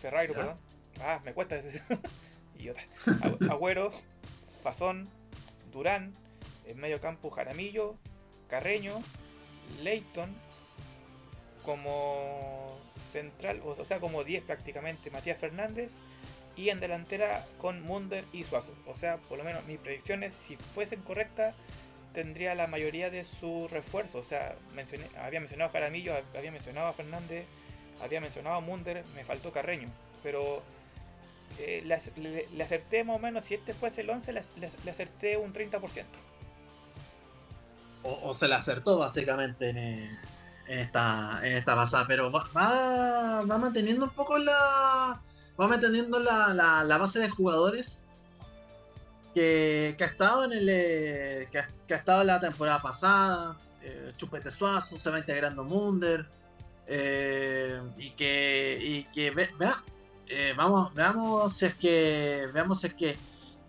Ferrairo, perdón. Ah, me cuesta decir. Idiota. Agüero, Fazón, Durán, en medio campo Jaramillo, Carreño, Leighton, como central, o sea, como 10 prácticamente, Matías Fernández, y en delantera con Munder y Suazo. O sea, por lo menos mis predicciones, si fuesen correctas, tendría la mayoría de su refuerzo. O sea, había mencionado a Jaramillo, había mencionado a Fernández, había mencionado a Munder, me faltó Carreño. Pero eh, le, acerté más o menos, si este fuese el 11, le, acerté un 30%. O, o, se le acertó básicamente en, esta, en esta pasada, pero va, va, manteniendo un poco la... Va manteniendo la, la, base de jugadores que, que, ha estado en el eh, que, estado en la temporada pasada. Eh, Chupete Suazo, se va integrando Munder. y que, y que vea, eh, vamos, veamos si es que, veamos si es que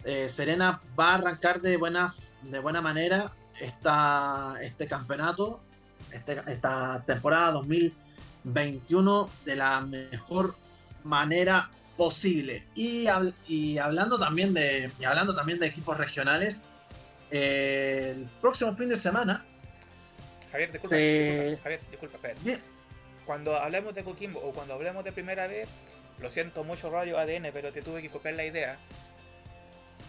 eh, Serena va a arrancar de buenas, de buena manera esta, este campeonato, este, esta temporada 2021 de la mejor manera posible. Y, y hablando también de, y hablando también de equipos regionales, eh, el próximo fin de semana. Javier, disculpa, disculpa Javier, disculpa, Cuando hablemos de Coquimbo o cuando hablemos de primera vez, lo siento mucho Radio ADN, pero te tuve que copiar la idea.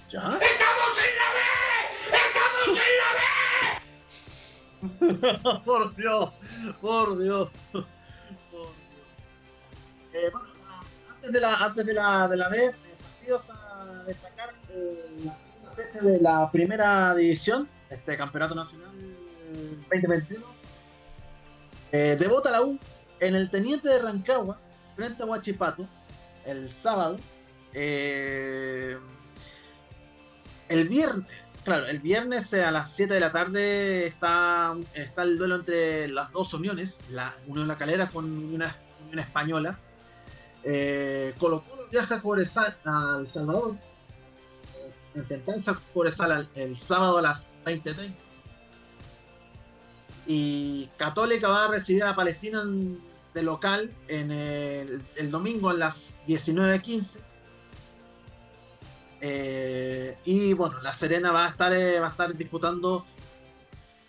¿Ya? ¡Estamos en la B! ¡Estamos en la B! Por Dios, por Dios. Por Dios. Eh, bueno, antes de la, antes de la, de la B, eh, partidos a destacar eh, la de la primera división, este campeonato nacional 2021. Eh, debota la U en el Teniente de Rancagua frente a Huachipato el sábado. El viernes, claro, el viernes a las 7 de la tarde está, está el duelo entre las dos uniones, la Unión La Calera con una Unión Española. Eh, Colo Colo viaja a Cobresal, al Salvador. Intentanza Cobresal el sábado a las 20.30. Y Católica va a recibir a Palestina de local en el, domingo a las 19.15. Eh, y bueno, La Serena va a estar, eh, va a estar disputando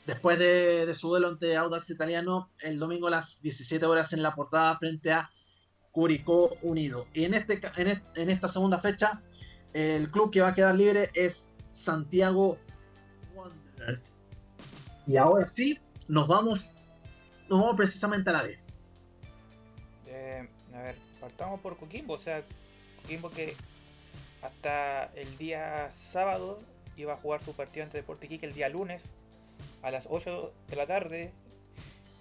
después de, su duelo ante Audax Italiano el domingo a las 17 horas en la portada frente a Curicó Unido. Y en, este, en, esta segunda fecha, el club que va a quedar libre es Santiago Wanderers. Y ahora sí, nos vamos, nos vamos precisamente a la D a ver, partamos por Coquimbo, o sea, Coquimbo que hasta el día sábado iba a jugar su partido ante Deporte Iquique el día lunes a las 8 de la tarde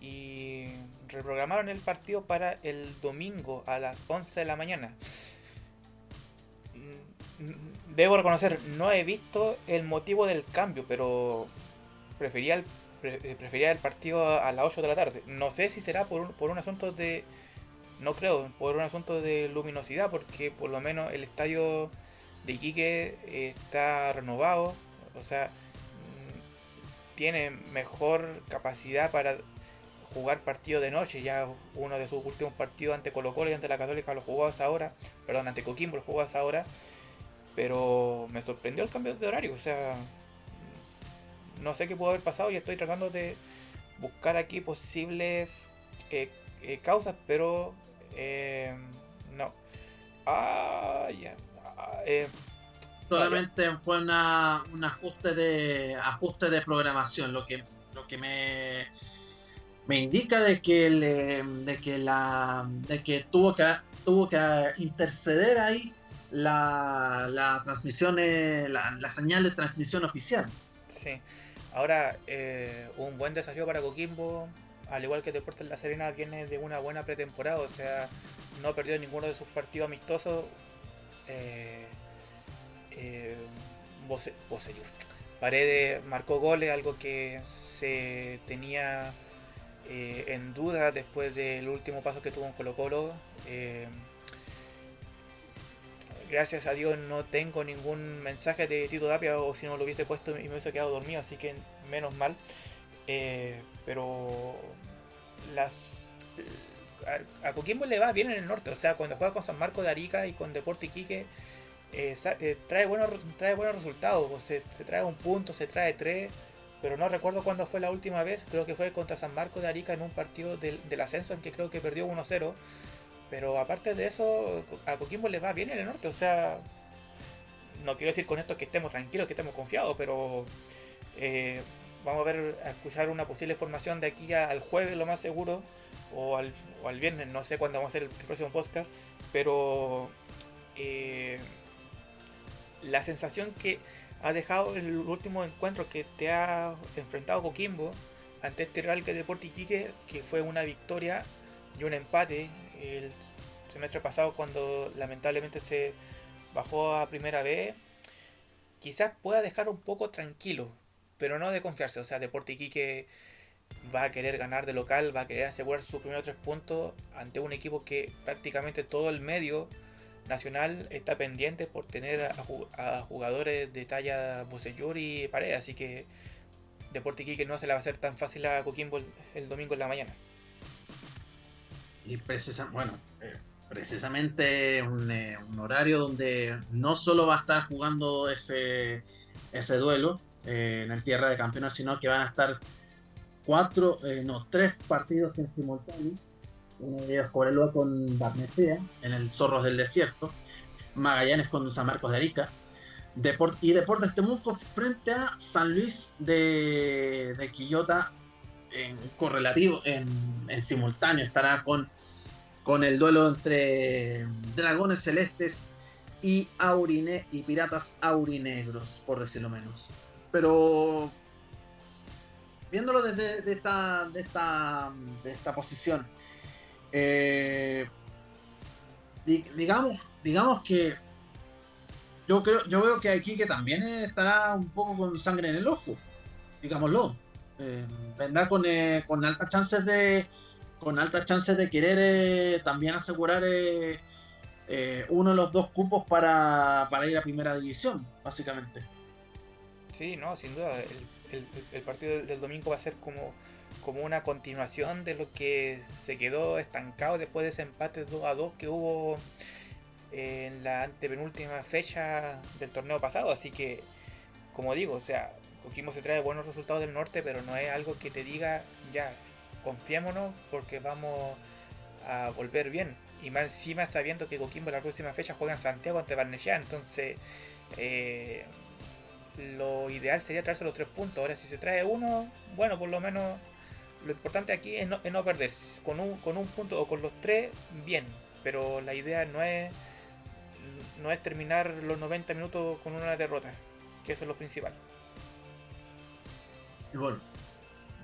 y reprogramaron el partido para el domingo a las 11 de la mañana. Mm, debo reconocer, no he visto el motivo del cambio, pero prefería el, prefería el partido a las 8 de la tarde. No sé si será por un, por un asunto de no creo, por un asunto de luminosidad, porque por lo menos el estadio de Iquique está renovado, o sea, mm, tiene mejor capacidad para jugar partido de noche. Ya uno de sus últimos partidos ante Colo Colo y ante la Católica lo jugó a esa hora, perdón, ante Coquimbo lo jugó a esa hora, pero me sorprendió el cambio de horario, o sea, no sé qué pudo haber pasado y estoy tratando de buscar aquí posibles eh, eh, causas, pero eh, no. Ah, ya. Eh, Solamente fue una, un ajuste de ajuste de programación, lo que lo que me me indica de que de que la de que tuvo que tuvo que interceder ahí la, la transmisión eh, la, la, señal de transmisión oficial. Sí. Ahora un buen desafío para Coquimbo al igual que Deportes La Serena, viene de una buena pretemporada, o sea, no ha perdido ninguno de sus partidos amistosos. Eh, eh, Paredes marcó goles, algo que se tenía eh, en duda después del último paso que tuvo en Colo Colo. Eh, gracias a Dios no tengo ningún mensaje de Tito Tapia o si no lo hubiese puesto y me hubiese quedado dormido, así que menos mal. Eh, pero las a, Coquimbo le va bien en el norte, o sea, cuando juega con San Marcos de Arica y con Deporte Iquique eh, eh, trae, buenos, trae buenos resultados, se, trae un punto, se trae tres, pero no recuerdo cuándo fue la última vez, creo que fue contra San Marcos de Arica en un partido del, ascenso en que creo que perdió 1-0, pero aparte de eso, a Coquimbo le va bien en el norte, o sea, no quiero decir con esto que estemos tranquilos, que estemos confiados, pero eh, vamos a ver, a escuchar una posible formación de aquí al jueves, lo más seguro, o al, viernes, no sé cuándo vamos a hacer el, próximo podcast, pero la sensación que ha dejado el último encuentro que te ha enfrentado Coquimbo ante este Real que Deporte Iquique, que fue una victoria y un empate el semestre pasado cuando lamentablemente se bajó a primera vez, quizás pueda dejar un poco tranquilo, pero no de confiarse. O sea, Deporte Iquique va a querer ganar de local, va a querer asegurar sus primeros tres puntos ante un equipo que prácticamente todo el medio Nacional está pendiente por tener a, jugadores de talla Bocellur y Paredes, así que Deporte que no se le va a hacer tan fácil a Coquimbo el, domingo en la mañana. Y bueno, eh, precisamente un, eh, un, horario donde no solo va a estar jugando ese, ese duelo eh, en el Tierra de Campeones, sino que van a estar cuatro, no, tres partidos en simultáneo. Uno de ellos Cobreloa con Barnecea en el Zorros del Desierto, Magallanes con San Marcos de Arica, y Deportes Temuco frente a San Luis de, de Quillota en correlativo, en, simultáneo, estará con, con el duelo entre Dragones Celestes y Aurine y Piratas Aurinegros, por decirlo menos. Pero viéndolo desde esta, de esta, de esta posición, eh, digamos, digamos que yo creo, yo veo que aquí que también estará un poco con sangre en el ojo, digámoslo. Eh, vendrá con, eh, con altas chances de con altas chances de querer eh, también asegurar uno de los dos cupos para, para, ir a primera división, básicamente. Sí, no, sin duda. El, el, partido del domingo va a ser como como una continuación de lo que se quedó estancado después de ese empate 2 a 2 que hubo en la antepenúltima fecha del torneo pasado. Así que, como digo, o sea, Coquimbo se trae buenos resultados del norte, pero no es algo que te diga, ya, confiémonos porque vamos a volver bien. Y más encima sabiendo que Coquimbo la próxima fecha juega en Santiago ante Barnechea, entonces eh, lo ideal sería traerse los tres puntos. Ahora si se trae uno, bueno, por lo menos lo importante aquí es no, perder. Con un, con un punto o con los tres, bien. Pero la idea no es, no es terminar los 90 minutos con una derrota, que eso es lo principal. Y bueno,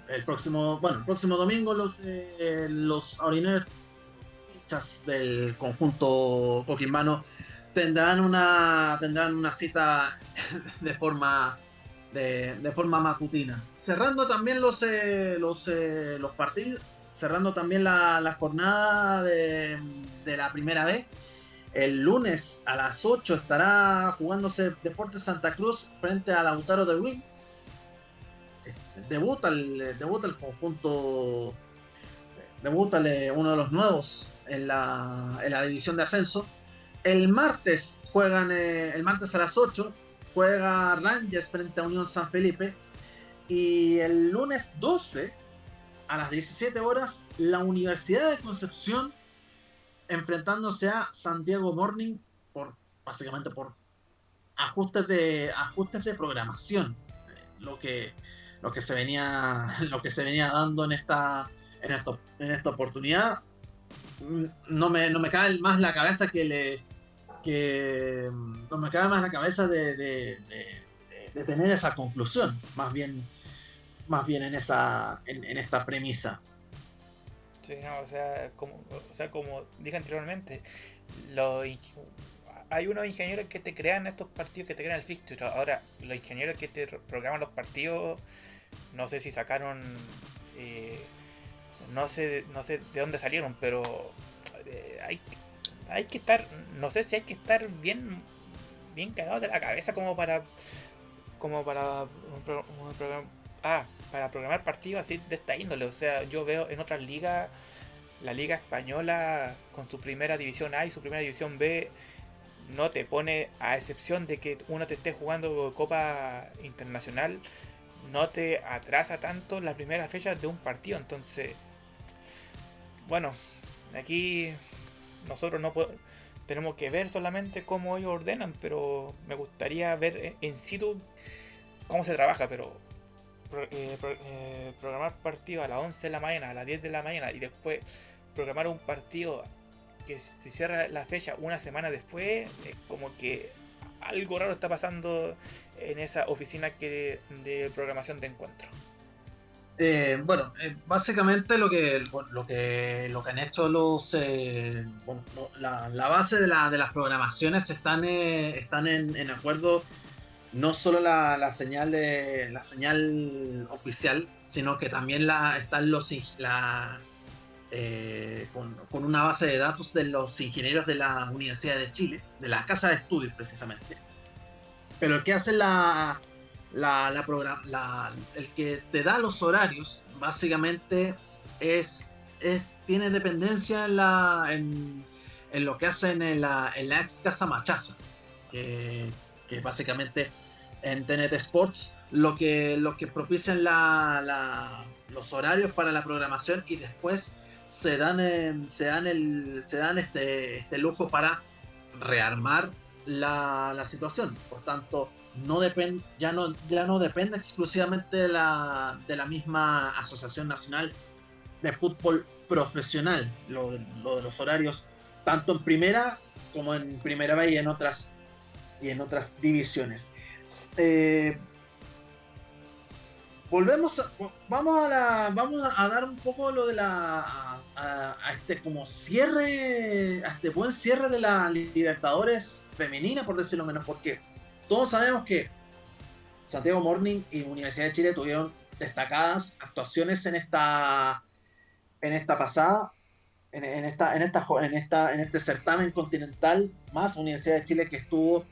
el próximo, bueno, el próximo domingo los, eh, los del conjunto coquimbano tendrán una tendrán una cita de forma de, de forma matutina cerrando también los, eh, los, eh, los partidos, cerrando también la, jornada de, la primera vez. El lunes a las 8 estará jugándose Deportes Santa Cruz frente a Lautaro de Win. Debuta el, debuta el conjunto, debuta uno de los nuevos en la, en la división de ascenso. El martes juegan, eh, el martes a las 8 juega Rangers frente a Unión San Felipe y el lunes 12, a las 17 horas, la Universidad de Concepción enfrentándose a Santiago Morning por básicamente por ajustes de ajustes de programación lo que lo que se venía lo que se venía dando en esta en, esto, en esta oportunidad. No me, no me cae más la cabeza que le que no me cae más la cabeza de, de, tener esa conclusión más bien más bien en esa en, esta premisa. Sí, no, o sea, como, o sea, como dije anteriormente, lo, hay unos ingenieros que te crean estos partidos, que te crean el fixture. Ahora, los ingenieros que te programan los partidos, no sé si sacaron, eh, no sé, no sé de dónde salieron, pero eh, hay, hay que estar, no sé si hay que estar bien, bien cagado de la cabeza como para, como para un, ah, para programar partidos así de esta índole. O sea, yo veo en otras ligas la liga española con su primera división A y su primera división B no te pone, a excepción de que uno te esté jugando Copa Internacional, no te atrasa tanto las primeras fechas de un partido. Entonces, bueno, aquí nosotros no tenemos que ver solamente cómo ellos ordenan, pero me gustaría ver en situ cómo se trabaja, pero eh, eh, programar partido a las 11 de la mañana, a las 10 de la mañana y después programar un partido que se cierra la fecha una semana después, es como que algo raro está pasando en esa oficina que, de programación de encuentro. Eh, bueno, básicamente lo que, lo que lo que han hecho los la, base de, la, de, las programaciones están, están en, acuerdo no solo la, señal de la señal oficial, sino que también la, están los la, eh, con, una base de datos de los ingenieros de la Universidad de Chile, de la Casa de Estudios precisamente. Pero el que hace la, la, la, el que te da los horarios, básicamente es, es tiene dependencia en, la, en, en lo que hacen en la, en la ex Casa Machaza, que, que básicamente en TNT Sports lo que, lo que propician la, los horarios para la programación y después se dan, se dan, el, se dan este, este lujo para rearmar la, la situación. Por tanto, no depende, ya, no, ya no depende exclusivamente de la, de la misma Asociación Nacional de Fútbol Profesional, lo, lo de los horarios, tanto en primera como en primera B y en otras, y en otras divisiones. Eh, volvemos vamos a la, vamos a dar un poco lo de la a, este como cierre a este buen cierre de la Libertadores femenina por decirlo menos porque todos sabemos que Santiago Morning y Universidad de Chile tuvieron destacadas actuaciones en esta en esta pasada en, esta en esta en esta en este certamen continental más Universidad de Chile que estuvo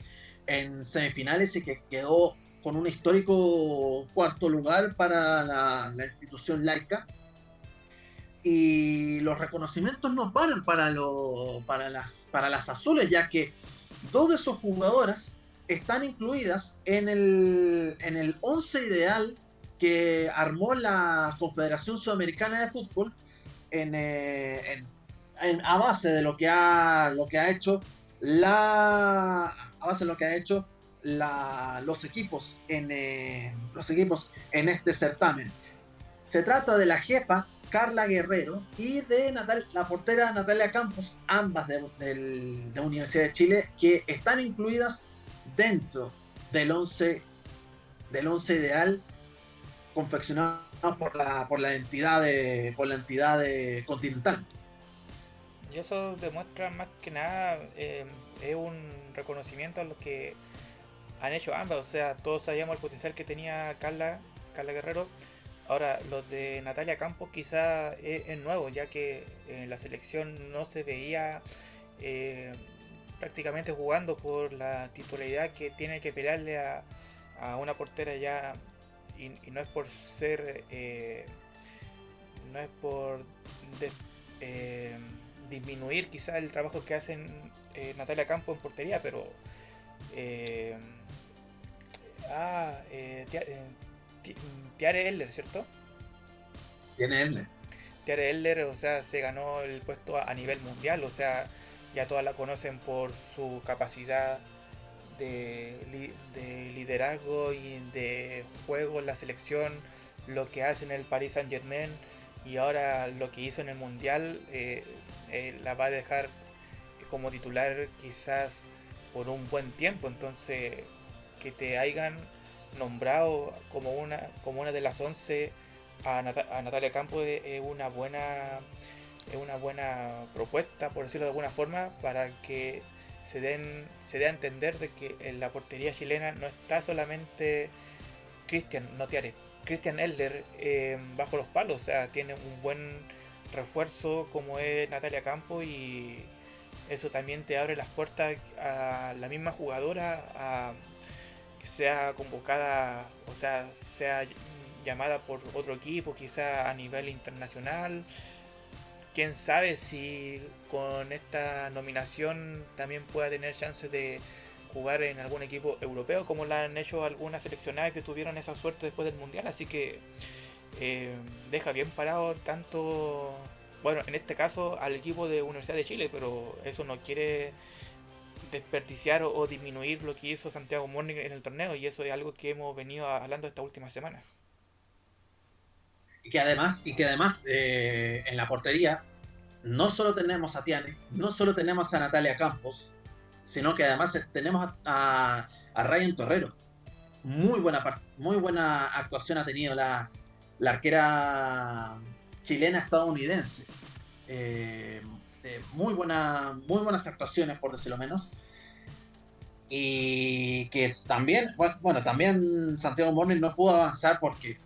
en semifinales y que quedó con un histórico cuarto lugar para la, institución laica. Y los reconocimientos nos valen para, lo, para, las, para las azules, ya que dos de sus jugadoras están incluidas en el, en el once ideal que armó la Confederación Sudamericana de Fútbol en, eh, a base de lo que ha, lo que ha hecho la a base de lo que ha hecho los equipos en eh, los equipos en este certamen. Se trata de la jefa Carla Guerrero y de la portera Natalia Campos, ambas de, la Universidad de Chile, que están incluidas dentro del 11 del once ideal confeccionado por la por la entidad de por la entidad de continental. Y eso demuestra más que nada eh, es un reconocimiento a lo que han hecho ambas. O sea, todos sabíamos el potencial que tenía Carla, Carla Guerrero. Ahora, los de Natalia Campos quizá es, nuevo, ya que en la selección no se veía eh, prácticamente jugando por la titularidad que tiene que pelearle a, una portera ya. Y, no es por ser. Eh, no es por disminuir quizá el trabajo que hacen eh, Natalia Campo en portería, pero... Eh, ah, eh, Tiare Eller, ¿cierto? Tiene Eller. Tiare Eller, o sea, se ganó el puesto a, nivel mundial, o sea, ya todas la conocen por su capacidad de, de, liderazgo y de juego en la selección, lo que hace en el Paris Saint Germain y ahora lo que hizo en el mundial eh, eh, la va a dejar como titular quizás por un buen tiempo. Entonces, que te hayan nombrado como una, como una de las 11 a, Natalia Campos es una buena es una buena propuesta, por decirlo de alguna forma, para que se den se dé a entender de que en la portería chilena no está solamente Cristian Notiare, Cristian Elder eh, bajo los palos, o sea, tiene un buen refuerzo como es Natalia Campo y eso también te abre las puertas a la misma jugadora a que sea convocada, o sea, sea llamada por otro equipo, quizá a nivel internacional. Quién sabe si con esta nominación también pueda tener chances de jugar en algún equipo europeo, como la han hecho algunas seleccionadas que tuvieron esa suerte después del mundial. Así que eh, deja bien parado tanto, bueno, en este caso al equipo de Universidad de Chile, pero eso no quiere desperdiciar o, disminuir lo que hizo Santiago Morning en el torneo y eso es algo que hemos venido hablando esta última semana. Y que además, y que además eh, en la portería no solo tenemos a Tiane, no solo tenemos a Natalia Campos, sino que además tenemos a, a Ryan Torrero. Muy buena, muy buena actuación ha tenido la, la arquera chilena estadounidense. Eh, muy, buena, muy buenas actuaciones, por decirlo menos. Y que también, bueno, también Santiago Morning no pudo avanzar porque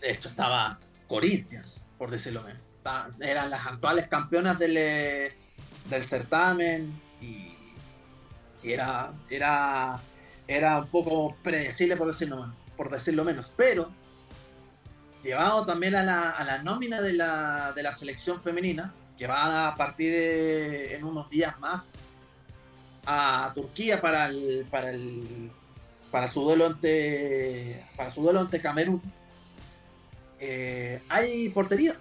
de hecho estaba Corinthians, por decirlo menos. Eran las actuales campeonas del, eh, del certamen y, era, era, era un poco predecible, por decirlo, por decirlo menos. Pero llevado también a la, a la nómina de la, de la, selección femenina, que va a partir en unos días más a Turquía para el, para el para su duelo ante para su duelo ante Camerún eh, hay portería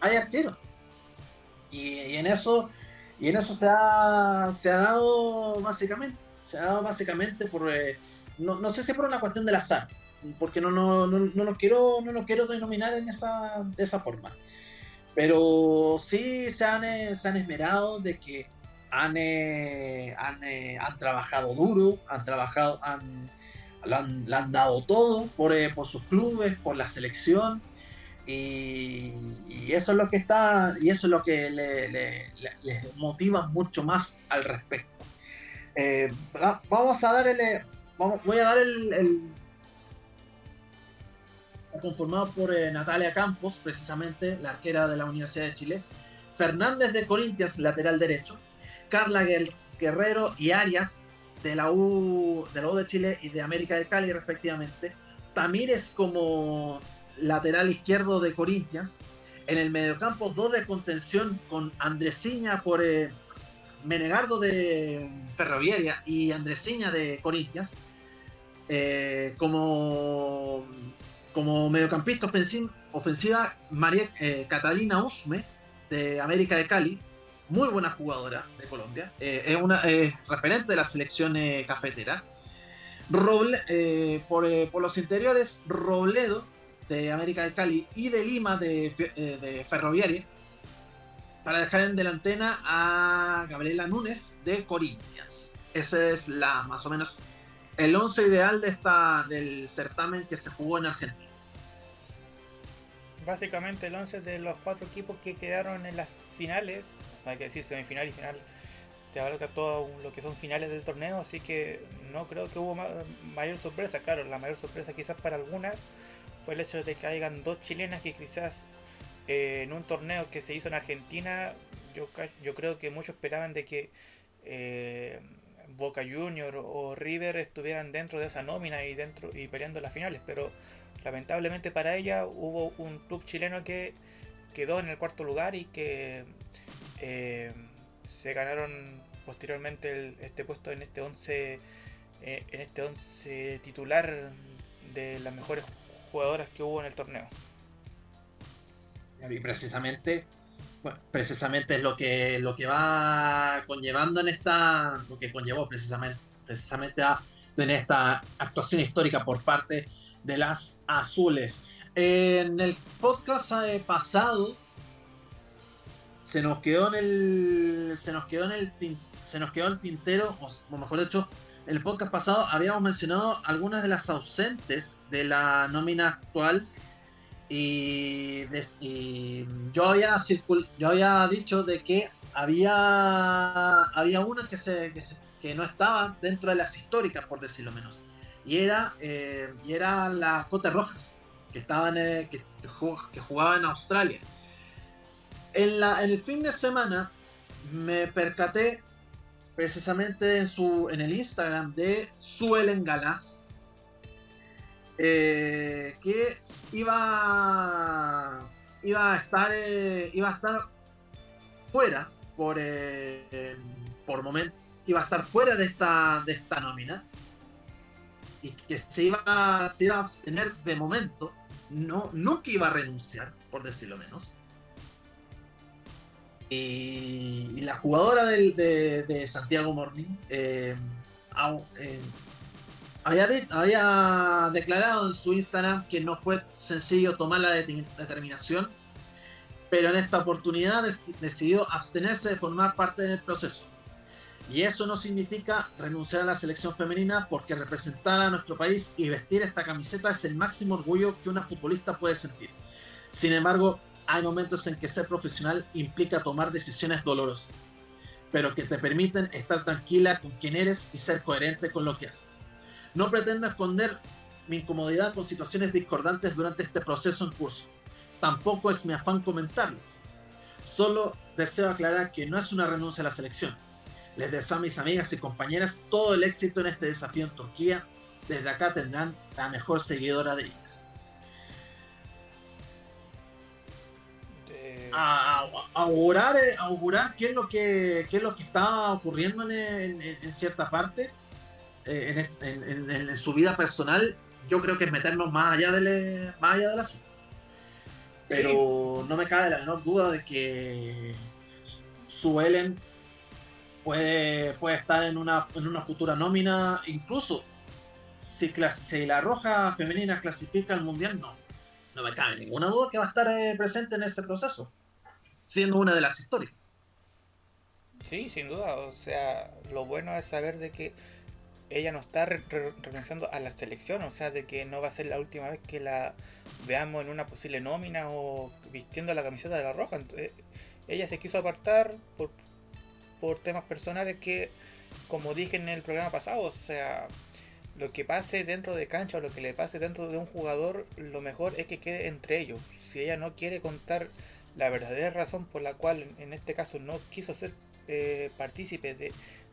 hay arquero y, en eso y en eso se ha, se ha dado básicamente se ha dado básicamente por eh, no, no sé si por una cuestión del azar porque no, no, no, no los quiero, no los quiero denominar en esa, de esa forma. Pero sí se han, eh, se han esmerado de que han, eh, han, eh, han, trabajado duro, han trabajado, han, lo han, dado todo por, por, sus clubes, por la selección. Y, eso es lo que está, y eso es lo que le, le, les motiva mucho más al respecto. vamos a dar el, vamos, voy a dar el conformado por eh, Natalia Campos, precisamente la arquera de la Universidad de Chile, Fernández de Corintias, lateral derecho, Carla Guerrero y Arias de la U de de Chile y de América de Cali respectivamente, Tamírez como lateral izquierdo de Corintias, en el mediocampo dos de contención con Andresiña por eh, Menegardo de Ferroviaria y Andresiña de Corintias, eh, como como mediocampista ofensiva, María eh, Catalina Usme, de América de Cali, muy buena jugadora de Colombia, eh, es una referente de la selección eh, cafetera. por, los interiores, Robledo, de América de Cali, y de Lima, de, de Ferroviaria, para dejar en delantera a Gabriela Núñez, de Corinthians. Ese es la, más o menos, el once ideal de esta, del certamen que se jugó en Argentina. Básicamente el once de los cuatro equipos que quedaron en las finales, hay que decir semifinal y final, te abarca todo lo que son finales del torneo, así que no creo que hubo mayor sorpresa. Claro, la mayor sorpresa quizás para algunas fue el hecho de que hayan dos chilenas que quizás eh, en un torneo que se hizo en Argentina, yo, yo creo que muchos esperaban de que eh, Boca Junior o River estuvieran dentro de esa nómina y dentro y peleando las finales, pero lamentablemente para ella hubo un club chileno que quedó en el cuarto lugar y que eh, se ganaron posteriormente este puesto en este 11 eh, en este 11 titular de las mejores jugadoras que hubo en el torneo. Y precisamente precisamente es lo que, lo que va conllevando en esta, lo que conllevó precisamente, precisamente a tener esta actuación histórica por parte de las azules. En el podcast eh, pasado se nos quedó en el se nos quedó en el se nos quedó el tintero, o mejor dicho, en el podcast pasado habíamos mencionado algunas de las ausentes de la nómina actual y, yo, había yo había dicho de que había, había una que, se, que, no estaba dentro de las históricas, por decirlo menos. Y era, eh, y era las Cotes Rojas, que, estaban, eh, que, que jugaban en Australia. En, el fin de semana me percaté precisamente en, el Instagram de Suelen Galás, eh, que iba, iba a estar iba a estar fuera por, eh, por momento iba a estar fuera de esta, de esta nómina y que se iba, se iba a abstener de momento, no, que iba a renunciar, por decirlo menos. Y, la jugadora de, Santiago Morning eh, eh, había, había, declarado en su Instagram que no fue sencillo tomar la determinación pero en esta oportunidad decidió abstenerse de formar parte del proceso. Y eso no significa renunciar a la selección femenina porque representar a nuestro país y vestir esta camiseta es el máximo orgullo que una futbolista puede sentir. Sin embargo, hay momentos en que ser profesional implica tomar decisiones dolorosas, pero que te permiten estar tranquila con quien eres y ser coherente con lo que haces. No pretendo esconder mi incomodidad con situaciones discordantes durante este proceso en curso tampoco es mi afán comentarles. Solo deseo aclarar que no es una renuncia a la selección. Les deseo a mis amigas y compañeras todo el éxito en este desafío en Turquía. Desde acá tendrán la mejor seguidora de ellas. A, augurar, eh, augurar qué es lo que qué es lo que está ocurriendo en, cierta parte eh, en, su vida personal. Yo creo que es meternos más allá del más allá del asunto. Pero no me cabe la menor duda de que Suelen puede, puede estar en una, en una futura nómina, incluso si, si la Roja Femenina clasifica al Mundial, no. No me cabe ninguna duda que va a estar eh, presente en ese proceso, siendo una de las historias. Sí, sin duda. O sea, lo bueno es saber de que ella no está renunciando a la selección, o sea, de que no va a ser la última vez que la veamos en una posible nómina o vistiendo la camiseta de la roja. Entonces, ella se quiso apartar por, por temas personales que, como dije en el programa pasado, o sea, lo que pase dentro de cancha o lo que le pase dentro de un jugador, lo mejor es que quede entre ellos. Si ella no quiere contar la verdadera razón por la cual en este caso no quiso ser eh, partícipe de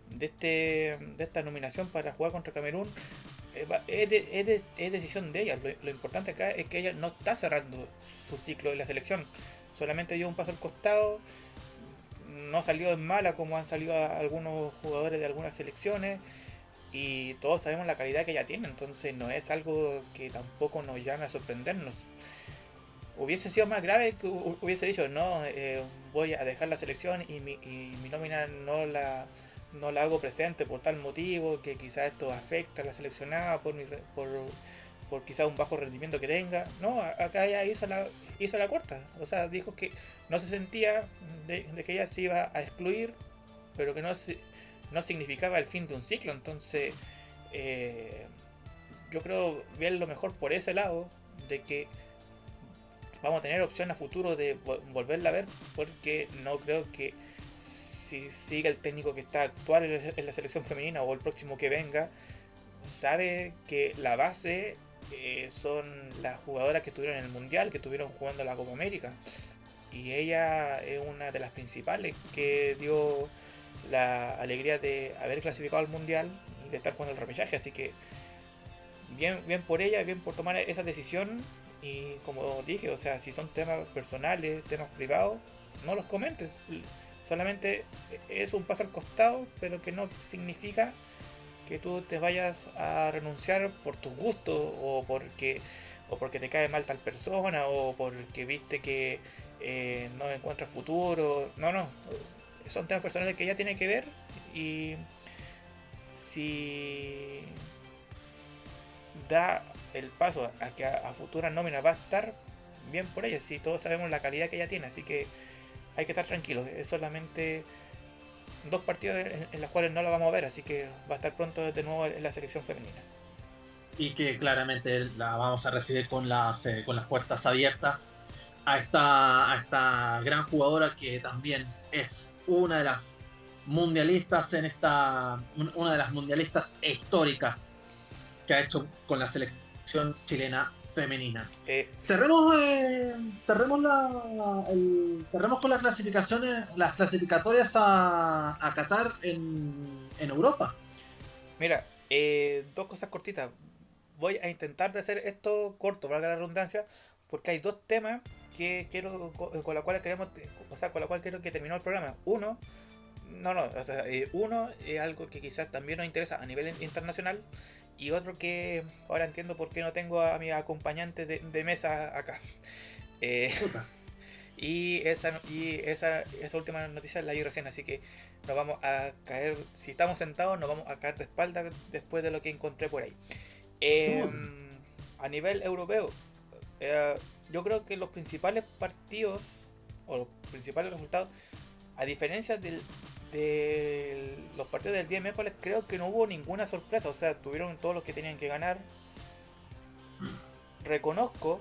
de, este, de esta nominación para jugar contra Camerún eh, es, decisión de ella. Lo, importante acá es que ella no está cerrando su ciclo de la selección. Solamente dio un paso al costado. No salió en mala como han salido algunos jugadores de algunas selecciones. Y todos sabemos la calidad que ella tiene. Entonces no es algo que tampoco nos llame a sorprendernos. Hubiese sido más grave que hubiese dicho, no, eh, voy a dejar la selección y mi, mi nómina no la no la hago presente por tal motivo, que quizás esto afecta a la seleccionada por, mi, por, por quizás un bajo rendimiento que tenga. No, acá ella hizo la, hizo la corta. O sea, dijo que no se sentía de, que ella se iba a excluir, pero que no, no significaba el fin de un ciclo. Entonces, eh, yo creo ver lo mejor por ese lado, de que vamos a tener opción a futuro de volverla a ver, porque no creo que si sigue el técnico que está actual en la selección femenina o el próximo que venga, sabe que la base eh, son las jugadoras que estuvieron en el Mundial, que estuvieron jugando la Copa América. Y ella es una de las principales que dio la alegría de haber clasificado al Mundial y de estar jugando el repechaje. Así que bien, bien por ella, bien por tomar esa decisión. Y como dije, o sea, si son temas personales, temas privados, no los comentes Solamente es un paso al costado, pero que no significa que tú te vayas a renunciar por tus gustos o porque o porque te cae mal tal persona o porque viste que eh, no encuentras futuro. No, no. Son temas personales que ya tiene que ver y si da el paso a que a, futuras nóminas va a estar bien por ella, si todos sabemos la calidad que ella tiene, así que hay que estar tranquilos. Es solamente dos partidos en, los cuales no la vamos a ver, así que va a estar pronto de nuevo en la selección femenina. Y que claramente la vamos a recibir con las, eh, con las puertas abiertas a esta, a esta gran jugadora que también es una de las mundialistas en esta. Una de las mundialistas históricas que ha hecho con la selección chilena femenina. Eh, cerremos, eh, cerremos, la, el- cerremos con las clasificaciones, las clasificatorias a, a Qatar en, en Europa. Mira, eh, dos cosas cortitas. Voy a intentar de hacer esto corto, valga la redundancia, porque hay dos temas que quiero co- con la cual queremos, o sea, con la cual quiero que terminó el programa. Uno, no, no, o sea, eh, uno es algo que quizás también nos interesa a nivel in- internacional y otro que ahora entiendo por qué no tengo a mi acompañante de, de mesa acá. Eh, y esa, y esa, esa última noticia la vi recién, así que nos vamos a caer, si estamos sentados, nos vamos a caer de espalda después de lo que encontré por ahí. Eh, a nivel europeo, eh, yo creo que los principales partidos, o los principales resultados, a diferencia del, de los partidos del día miércoles, creo que no hubo ninguna sorpresa, o sea, tuvieron todos los que tenían que ganar. Reconozco,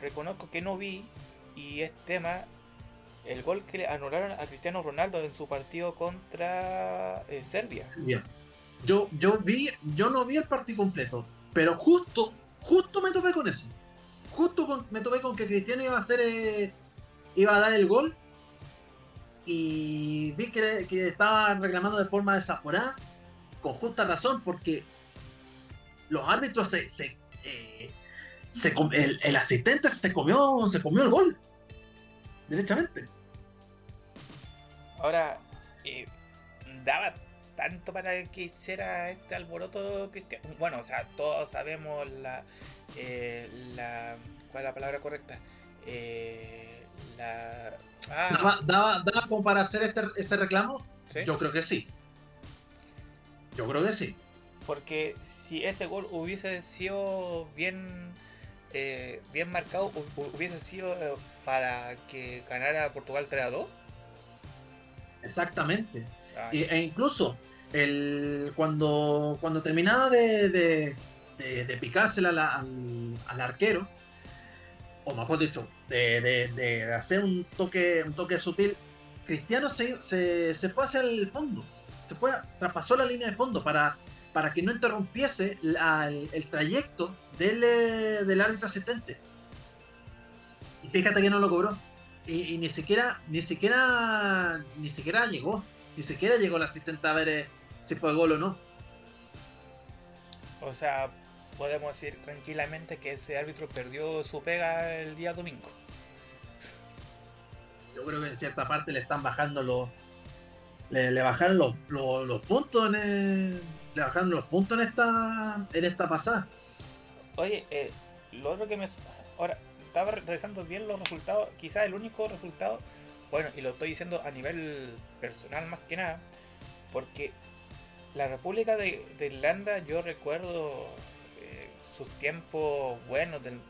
reconozco que no vi, y es tema, el gol que le anularon a Cristiano Ronaldo en su partido contra eh, Serbia. Bien. Yo, yo vi, yo no vi el partido completo, pero justo, justo me topé con eso. Justo con- me topé con que Cristiano iba a hacer, eh, iba a dar el gol y vi que, que estaba reclamando de forma desaforada, con justa razón, porque los árbitros se, eh, el asistente se comió, se comió el gol, derechamente. Ahora, eh, daba tanto para que hiciera este alboroto cristiano. Bueno, o sea, todos sabemos la. eh, la ¿Cuál es la palabra correcta? Eh, la. Ah, ¿Daba, daba, daba como para hacer este, ese reclamo? ¿sí? Yo creo que sí. Yo creo que sí. Porque si ese gol hubiese sido bien. eh, bien marcado, hu- hu- hubiese sido eh, para que ganara Portugal 3 a 2. Exactamente. Ah, E, e incluso el, cuando, cuando terminaba de, de, de, de picársela la- al, al arquero, o mejor dicho, de, de- hacer un toque, un toque sutil, Cristiano se, se, se fue hacia el fondo. Se fue, traspasó la línea de fondo para, para que no interrumpiese el, trayecto del, eh, del árbitro asistente. Y fíjate que no lo cobró. Y, y ni siquiera, ni siquiera, ni siquiera llegó. Ni siquiera llegó el asistente a ver eh, si fue gol o no. O sea, podemos decir tranquilamente que ese árbitro perdió su pega el día domingo. Yo creo que en cierta parte le están bajando los. Le, le bajaron los, los, los puntos en el- le bajaron los puntos en esta. en esta pasada. Oye, eh, lo otro que me... Ahora, estaba re- revisando bien los resultados. Quizás el único resultado, bueno, y lo estoy diciendo a nivel personal más que nada, porque la República de, de Irlanda, yo recuerdo sus tiempos buenos del,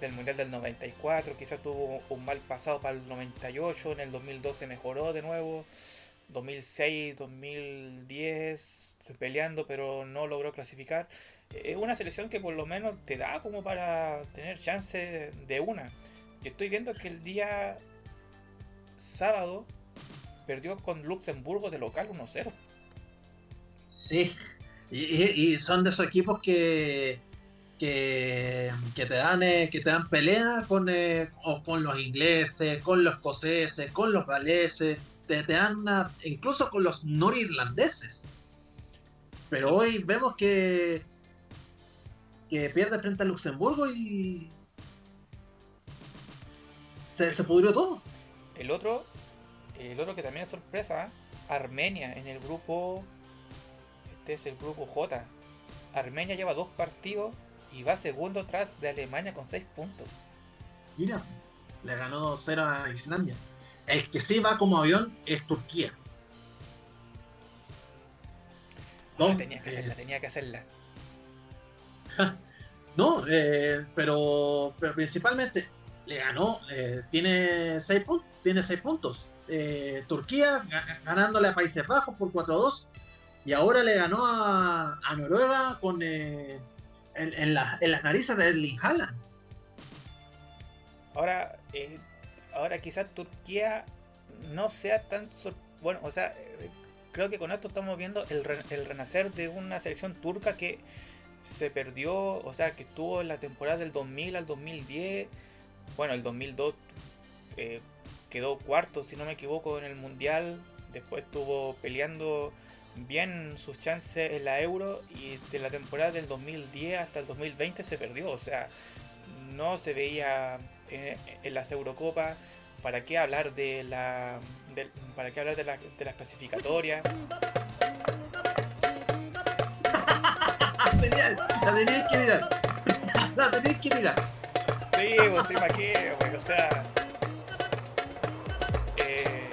del Mundial del 94, quizás tuvo un mal pasado para el 98, en el 2012 mejoró de nuevo, 2006, 2010 peleando, pero no logró clasificar es una selección que por lo menos te da como para tener chance de una. Yo estoy viendo que el día sábado perdió con Luxemburgo de local 1-0. Sí. Y, y- son de esos equipos que. Que, te dan eh, que te dan pelea con, eh, o con los ingleses, con los escoceses, con los galeses, te, te dan una- incluso con los norirlandeses. Pero hoy vemos que que pierde frente a Luxemburgo y se, se pudrió todo. El otro, el otro que también es sorpresa, Armenia en el grupo, este es el grupo J. Armenia lleva dos partidos y va segundo tras de Alemania con 6 puntos. Mira, le ganó 2-0 a Islandia. El que sí va como avión es Turquía. Ah, No, tenía que hacerla, es- tenía que hacerla. No, eh, pero, pero principalmente le ganó, eh, tiene 6 puntos. Tiene seis puntos. Eh, Turquía ga- ganándole a Países Bajos por 4-2. Y ahora le ganó a, a Noruega con eh, en, la- en las narices de Erling Haaland. Ahora, eh, ahora quizás Turquía no sea tan... Bueno, o sea, creo que con esto estamos viendo el, el renacer de una selección turca que se perdió, o sea, que estuvo en la temporada del 2000 al 2010, bueno, el 2002 eh, quedó cuarto, si no me equivoco, en el Mundial, después estuvo peleando bien sus chances en la Euro y de la temporada del 2010 hasta el 2020 se perdió, o sea, no se veía en, las Eurocopas, ¿para qué hablar de la... ¿Para qué hablar de, la, de las clasificatorias? la tenéis que. La tenéis que. Sí, pues sí, ¿para qué? o sea. Eh,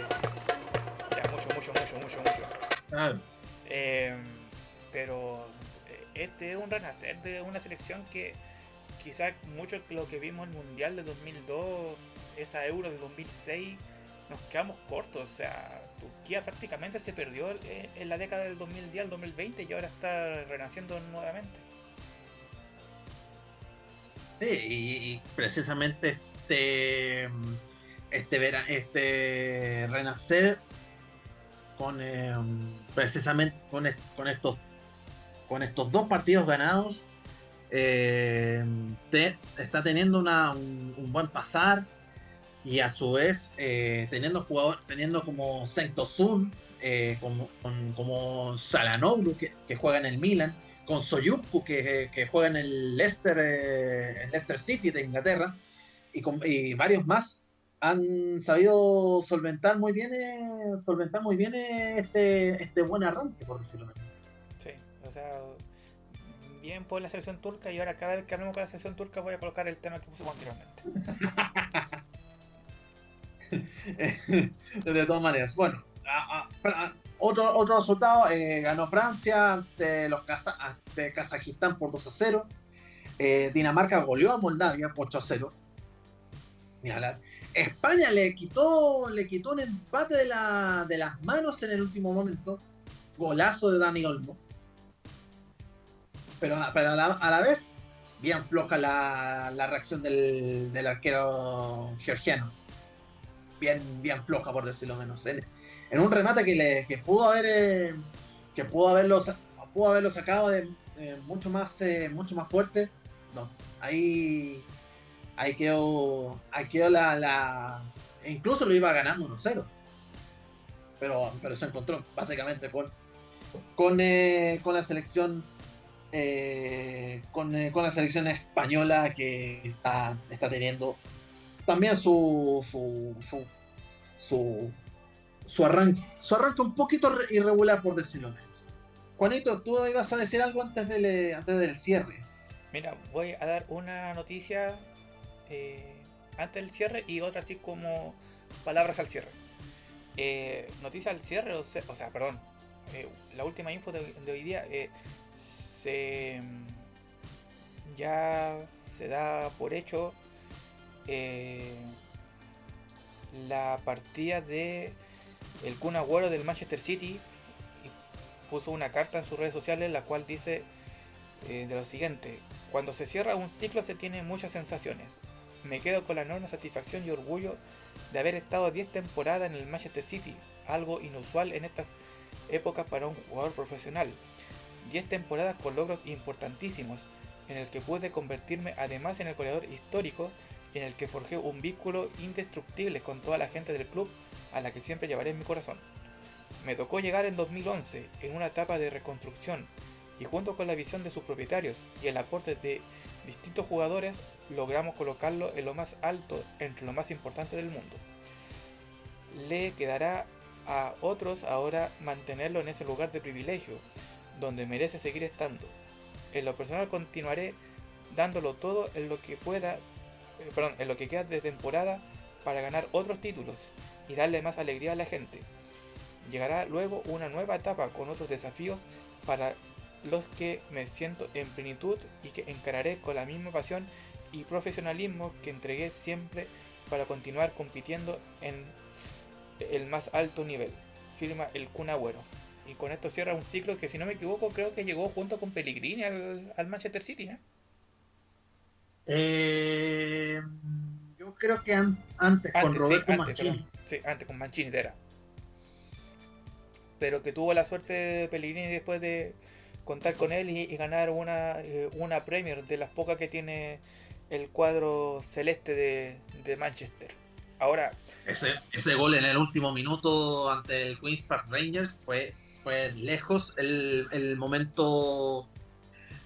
ya, mucho, mucho, mucho, mucho, mucho. Ah. Eh, pero eh, este es un renacer de una selección que quizás mucho lo que vimos en el Mundial de 2002, esa Euro de 2006, nos quedamos cortos. O sea, Turquía prácticamente se perdió en la década del 2010 al 2020 y ahora está renaciendo nuevamente. Sí, y, precisamente este, este, este renacer em, precisamente con, estos con estos dos partidos ganados em, está teniendo una, un, buen pasar y a su vez eh, teniendo jugador teniendo como Sentosun eh, como, como Salanoglu que, juega en el Milan con Soyuku, que, juega en el Leicester, eh, Leicester City de Inglaterra, y, con, y varios más, han sabido solventar muy bien, eh, solventar muy bien eh, este, este buen arranque, por decirlo así. Sí, o sea, bien por la selección turca y ahora cada vez que hablemos con la selección turca voy a colocar el tema que pusimos anteriormente. de todas maneras, bueno, a, a, otro, otro resultado, eh, ganó Francia de los de Kazajistán por 2 a 0. Eh, Dinamarca goleó a Moldavia por 8 a 0. España le quitó, le quitó un empate de, la, de las manos en el último momento. Golazo de Dani Olmo. Pero, a, la, vez, bien floja la, reacción del, arquero georgiano. Bien, bien floja, por decirlo menos en un remate que, le, que pudo haber eh, que pudo haberlo pudo haberlo sacado de mucho más eh, mucho más fuerte no ahí ahí quedó ahí quedó la, la incluso lo iba ganando 1-0 pero pero se encontró básicamente con con, eh, con la selección con, con, la selección española que está, está teniendo también su, su, su, su su arranque, su arranque un poquito irregular, por decirlo menos. Juanito, tú ibas a decir algo antes del, eh, antes del cierre. Mira, voy a dar una noticia eh, antes del cierre y otra así como palabras al cierre. Eh, noticia al cierre, o sea, perdón, la última info de, hoy día, se, ya se da por hecho la partida de el Kun Agüero del Manchester City puso una carta en sus redes sociales la cual dice eh, de lo siguiente, cuando se cierra un ciclo se tienen muchas sensaciones. Me quedo con la enorme satisfacción y orgullo de haber estado 10 temporadas en el Manchester City, algo inusual en estas épocas para un jugador profesional. 10 temporadas con logros importantísimos, en el que pude convertirme además en el goleador histórico y en el que forjé un vínculo indestructible con toda la gente del club a la que siempre llevaré en mi corazón. Me tocó llegar en 2011 en una etapa de reconstrucción y junto con la visión de sus propietarios y el aporte de distintos jugadores logramos colocarlo en lo más alto entre lo más importante del mundo. Le quedará a otros ahora mantenerlo en ese lugar de privilegio, donde merece seguir estando. En lo personal continuaré dándolo todo en lo que pueda, eh, perdón, en lo que queda de temporada para ganar otros títulos y darle más alegría a la gente. Llegará luego una nueva etapa con otros desafíos para los que me siento en plenitud y que encararé con la misma pasión y profesionalismo que entregué siempre para continuar compitiendo en el más alto nivel. Firma el Kun Agüero. Y con esto cierra un ciclo que si no me equivoco creo que llegó junto con Pellegrini al, Manchester City. ¿eh? Eh, yo Creo, que antes, con Roberto Mancini. sí, antes con Mancini era. Pero que tuvo la suerte de Pellegrini después de contar con él y, ganar una, eh, una Premier de las pocas que tiene el cuadro celeste de, Manchester. Ahora. Ese, ese gol en el último minuto ante el Queen's Park Rangers fue, fue lejos el, el momento.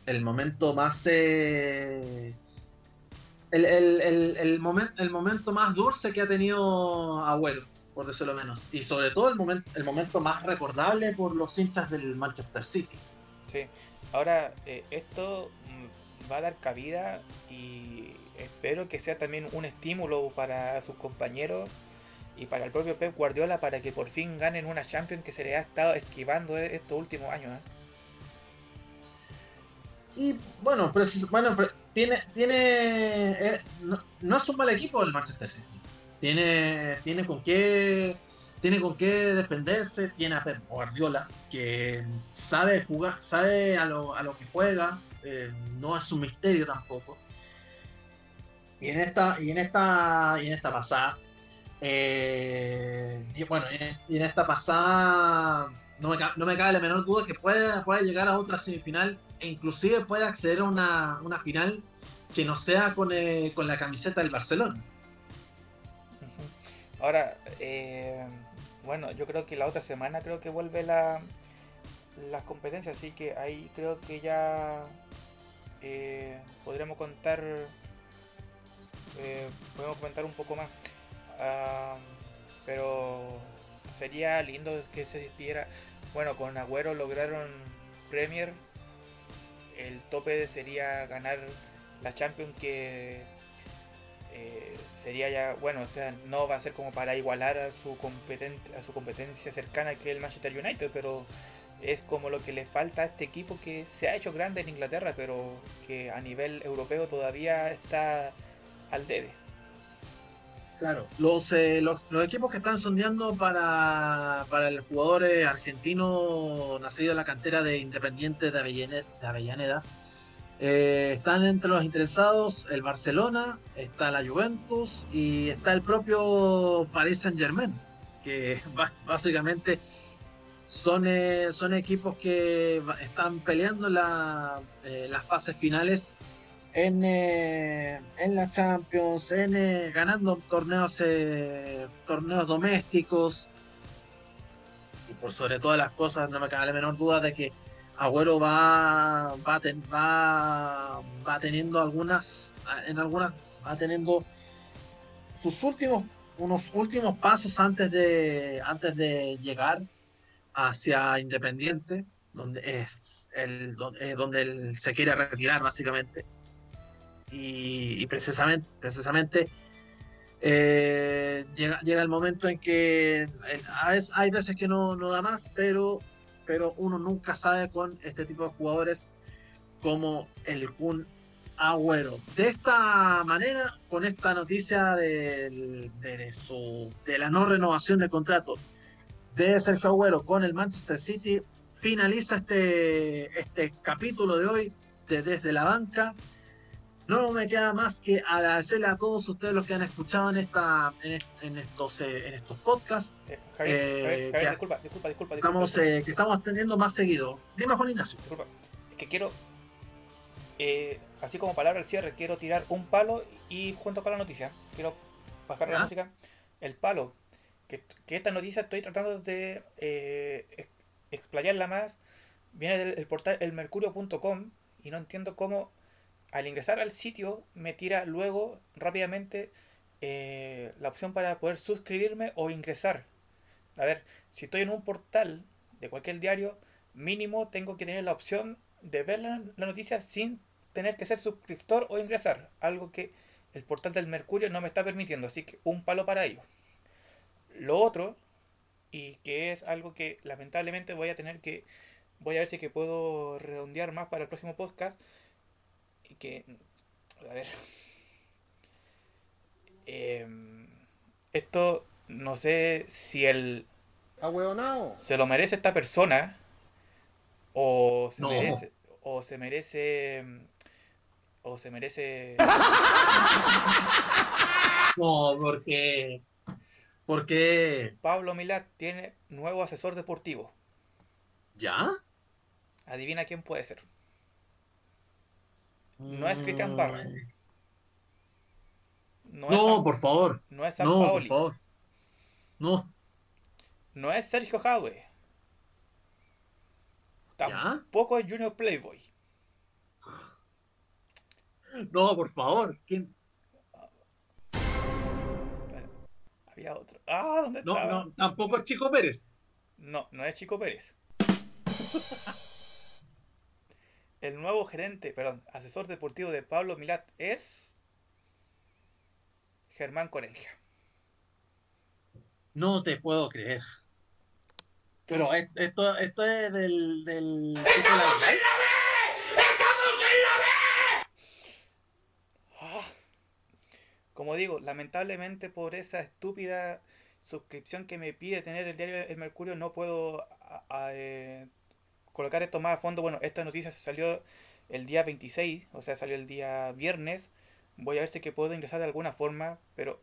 El momento más. Eh, el, el, el, el, el momento más dulce que ha tenido Abuelo, por decirlo menos. Y sobre todo el, momento el momento más recordable por los hinchas del Manchester City. Ahora eh, esto mm, va a dar cabida y espero que sea también un estímulo para sus compañeros y para el propio Pep Guardiola para que por fin ganen una Champions que se le ha estado esquivando e-, estos últimos años. ¿eh? Y bueno, pero, bueno, tiene, tiene eh, no, es un mal equipo el Manchester City. Tiene, tiene con qué tiene con qué defenderse, tiene a Pep Guardiola, que sabe jugar, sabe a lo, a lo que juega, eh, no es un misterio tampoco. Y en esta, y en esta, y en esta pasada, eh, bueno, y en, esta pasada no me, no me, cabe la menor duda que puede, puede llegar a otra semifinal e inclusive puede acceder a una, una final que no sea con, eh, con la camiseta del Barcelona. Ahora, eh, bueno, yo creo que la otra semana creo que vuelve la, las competencias, así que ahí creo que ya eh, podremos contar, eh, podemos comentar un poco más. Ah, pero sería lindo que se despidiera. Bueno, con Agüero lograron Premier. El tope sería ganar la Champions que eh, sería ya, bueno, o sea, no va a ser como para igualar a su, a su competencia cercana que el Manchester United, pero es como lo que le falta a este equipo que se ha hecho grande en Inglaterra, pero que a nivel europeo todavía está al debe. Claro, los, eh, los, equipos que están sondeando para, para el jugador eh, argentino nacido en la cantera de Independiente de Avellaneda, eh, están entre los interesados el Barcelona, está la Juventus y está el propio Paris Saint Germain, que básicamente son, eh, son equipos que están peleando eh, las fases finales en, en la Champions, en, ganando torneos, torneos domésticos. Y por sobre todas las cosas, no me cabe la menor duda de que Agüero va, va, va, va teniendo algunas, en algunas, va teniendo sus últimos, unos últimos pasos antes de, antes de llegar hacia Independiente, donde es el, donde, él se quiere retirar básicamente. Y, precisamente, precisamente eh, llega, llega el momento en que eh, hay veces que no, no da más, pero pero uno nunca sabe con este tipo de jugadores como el Kun Agüero. De esta manera, con esta noticia de, su, de la no renovación del contrato de Sergio Agüero con el Manchester City, finaliza este, este capítulo de hoy de Desde la Banca. No me queda más que agradecerle a todos ustedes los que han escuchado en esta en, estos eh, en estos podcasts. Eh, Javier, que, disculpa, disculpa, disculpa, Estamos, eh, que estamos teniendo más seguido. Dime, Juan Ignacio. Disculpa, es que quiero, así como palabra al cierre, quiero tirar un palo y junto con la noticia, quiero bajar la música. El palo, que, que, esta noticia estoy tratando de explayarla más, viene del portal elmercurio.com y no entiendo cómo al ingresar al sitio me tira luego rápidamente eh, la opción para poder suscribirme o ingresar. A ver, si estoy en un portal de cualquier diario, mínimo tengo que tener la opción de ver la, noticia sin tener que ser suscriptor o ingresar. Algo que el portal del Mercurio no me está permitiendo. Así que un palo para ello. Lo otro, y que es algo que lamentablemente voy a tener que... Voy a ver si que puedo redondear más para el próximo podcast que, a ver, em, esto no sé si el se lo merece esta persona o se merece o se merece o se merece No, porque. Porque. Pablo Milat tiene nuevo asesor deportivo. ¿Ya? Adivina quién puede ser. No es Cristian Barra. Mm, No, No, es San- por favor. no es San No, por favor. No. No es Sergio Jadwe. Tampoco es Junior Playboy. No, por favor. ¿Quién? Había otro. Ah, ¿dónde No, estaba? no, tampoco es Chico Pérez. No, no es Chico Pérez. El nuevo gerente, perdón, asesor deportivo de Pablo Milat es Germán Corenja. No te puedo creer. Pero es- esto, esto es del. del Ah. Como digo, lamentablemente por esa estúpida suscripción que me pide tener el diario El Mercurio no puedo a- a, eh, colocar esto más a fondo. Bueno, esta noticia se salió el día 26, o sea, salió el día viernes. Voy a ver si que puedo ingresar de alguna forma, pero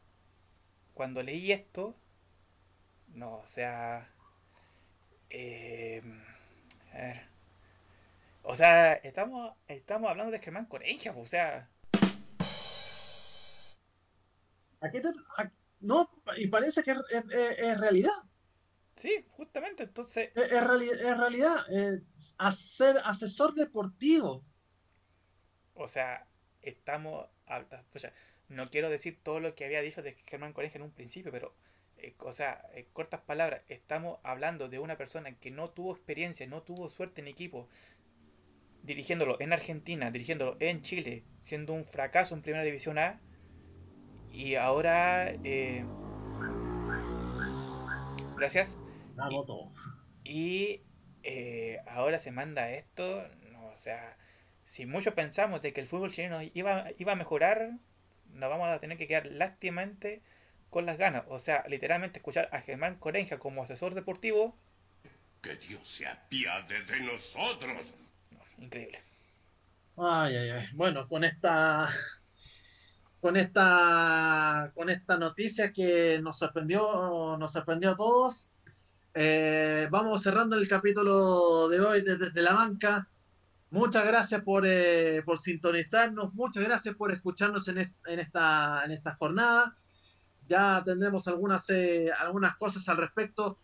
cuando leí esto, no, o sea, eh, a ver. O sea, estamos, estamos hablando de Germán Corenja, o sea, ¿A te- no, y parece que es realidad. Sí, justamente, entonces, Es, es reali- es realidad. eh, hacer asesor deportivo. o sea, estamos, o sea, no quiero decir todo lo que había dicho de Germán Corenja en un principio, pero, eh, o sea, en cortas palabras, estamos hablando de una persona que no tuvo experiencia, no tuvo suerte en equipo, dirigiéndolo en Argentina, dirigiéndolo en Chile, siendo un fracaso en Primera División A, y ahora, eh, gracias, Voto. Y eh, ahora se manda esto, no, o sea, si muchos pensamos de que el fútbol chileno iba, iba a mejorar, nos vamos a tener que quedar lástimamente con las ganas. O sea, literalmente escuchar a Germán Corenja como asesor deportivo, Que Dios se apiade de nosotros. no, increíble. Ay, ay, ay. Bueno, con esta. Con esta. Con esta noticia que nos sorprendió. Nos sorprendió a todos. Eh, vamos cerrando el capítulo de hoy de- desde la banca. Muchas gracias por, eh, por sintonizarnos. Muchas gracias por escucharnos en, est- en esta, en esta jornada. Ya tendremos algunas, eh, algunas cosas al respecto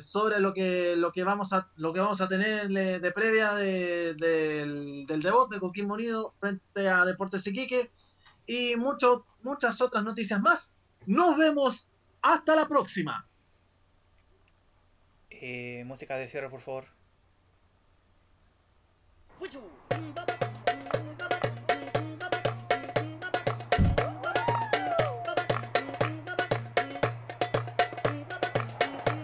sobre lo que, lo que vamos a lo que vamos a tener de, previa de- del, del debut de Coquimbo Unido frente a Deportes Iquique y mucho, muchas otras noticias más. Nos vemos hasta la próxima. Eh, música de cierre, por favor.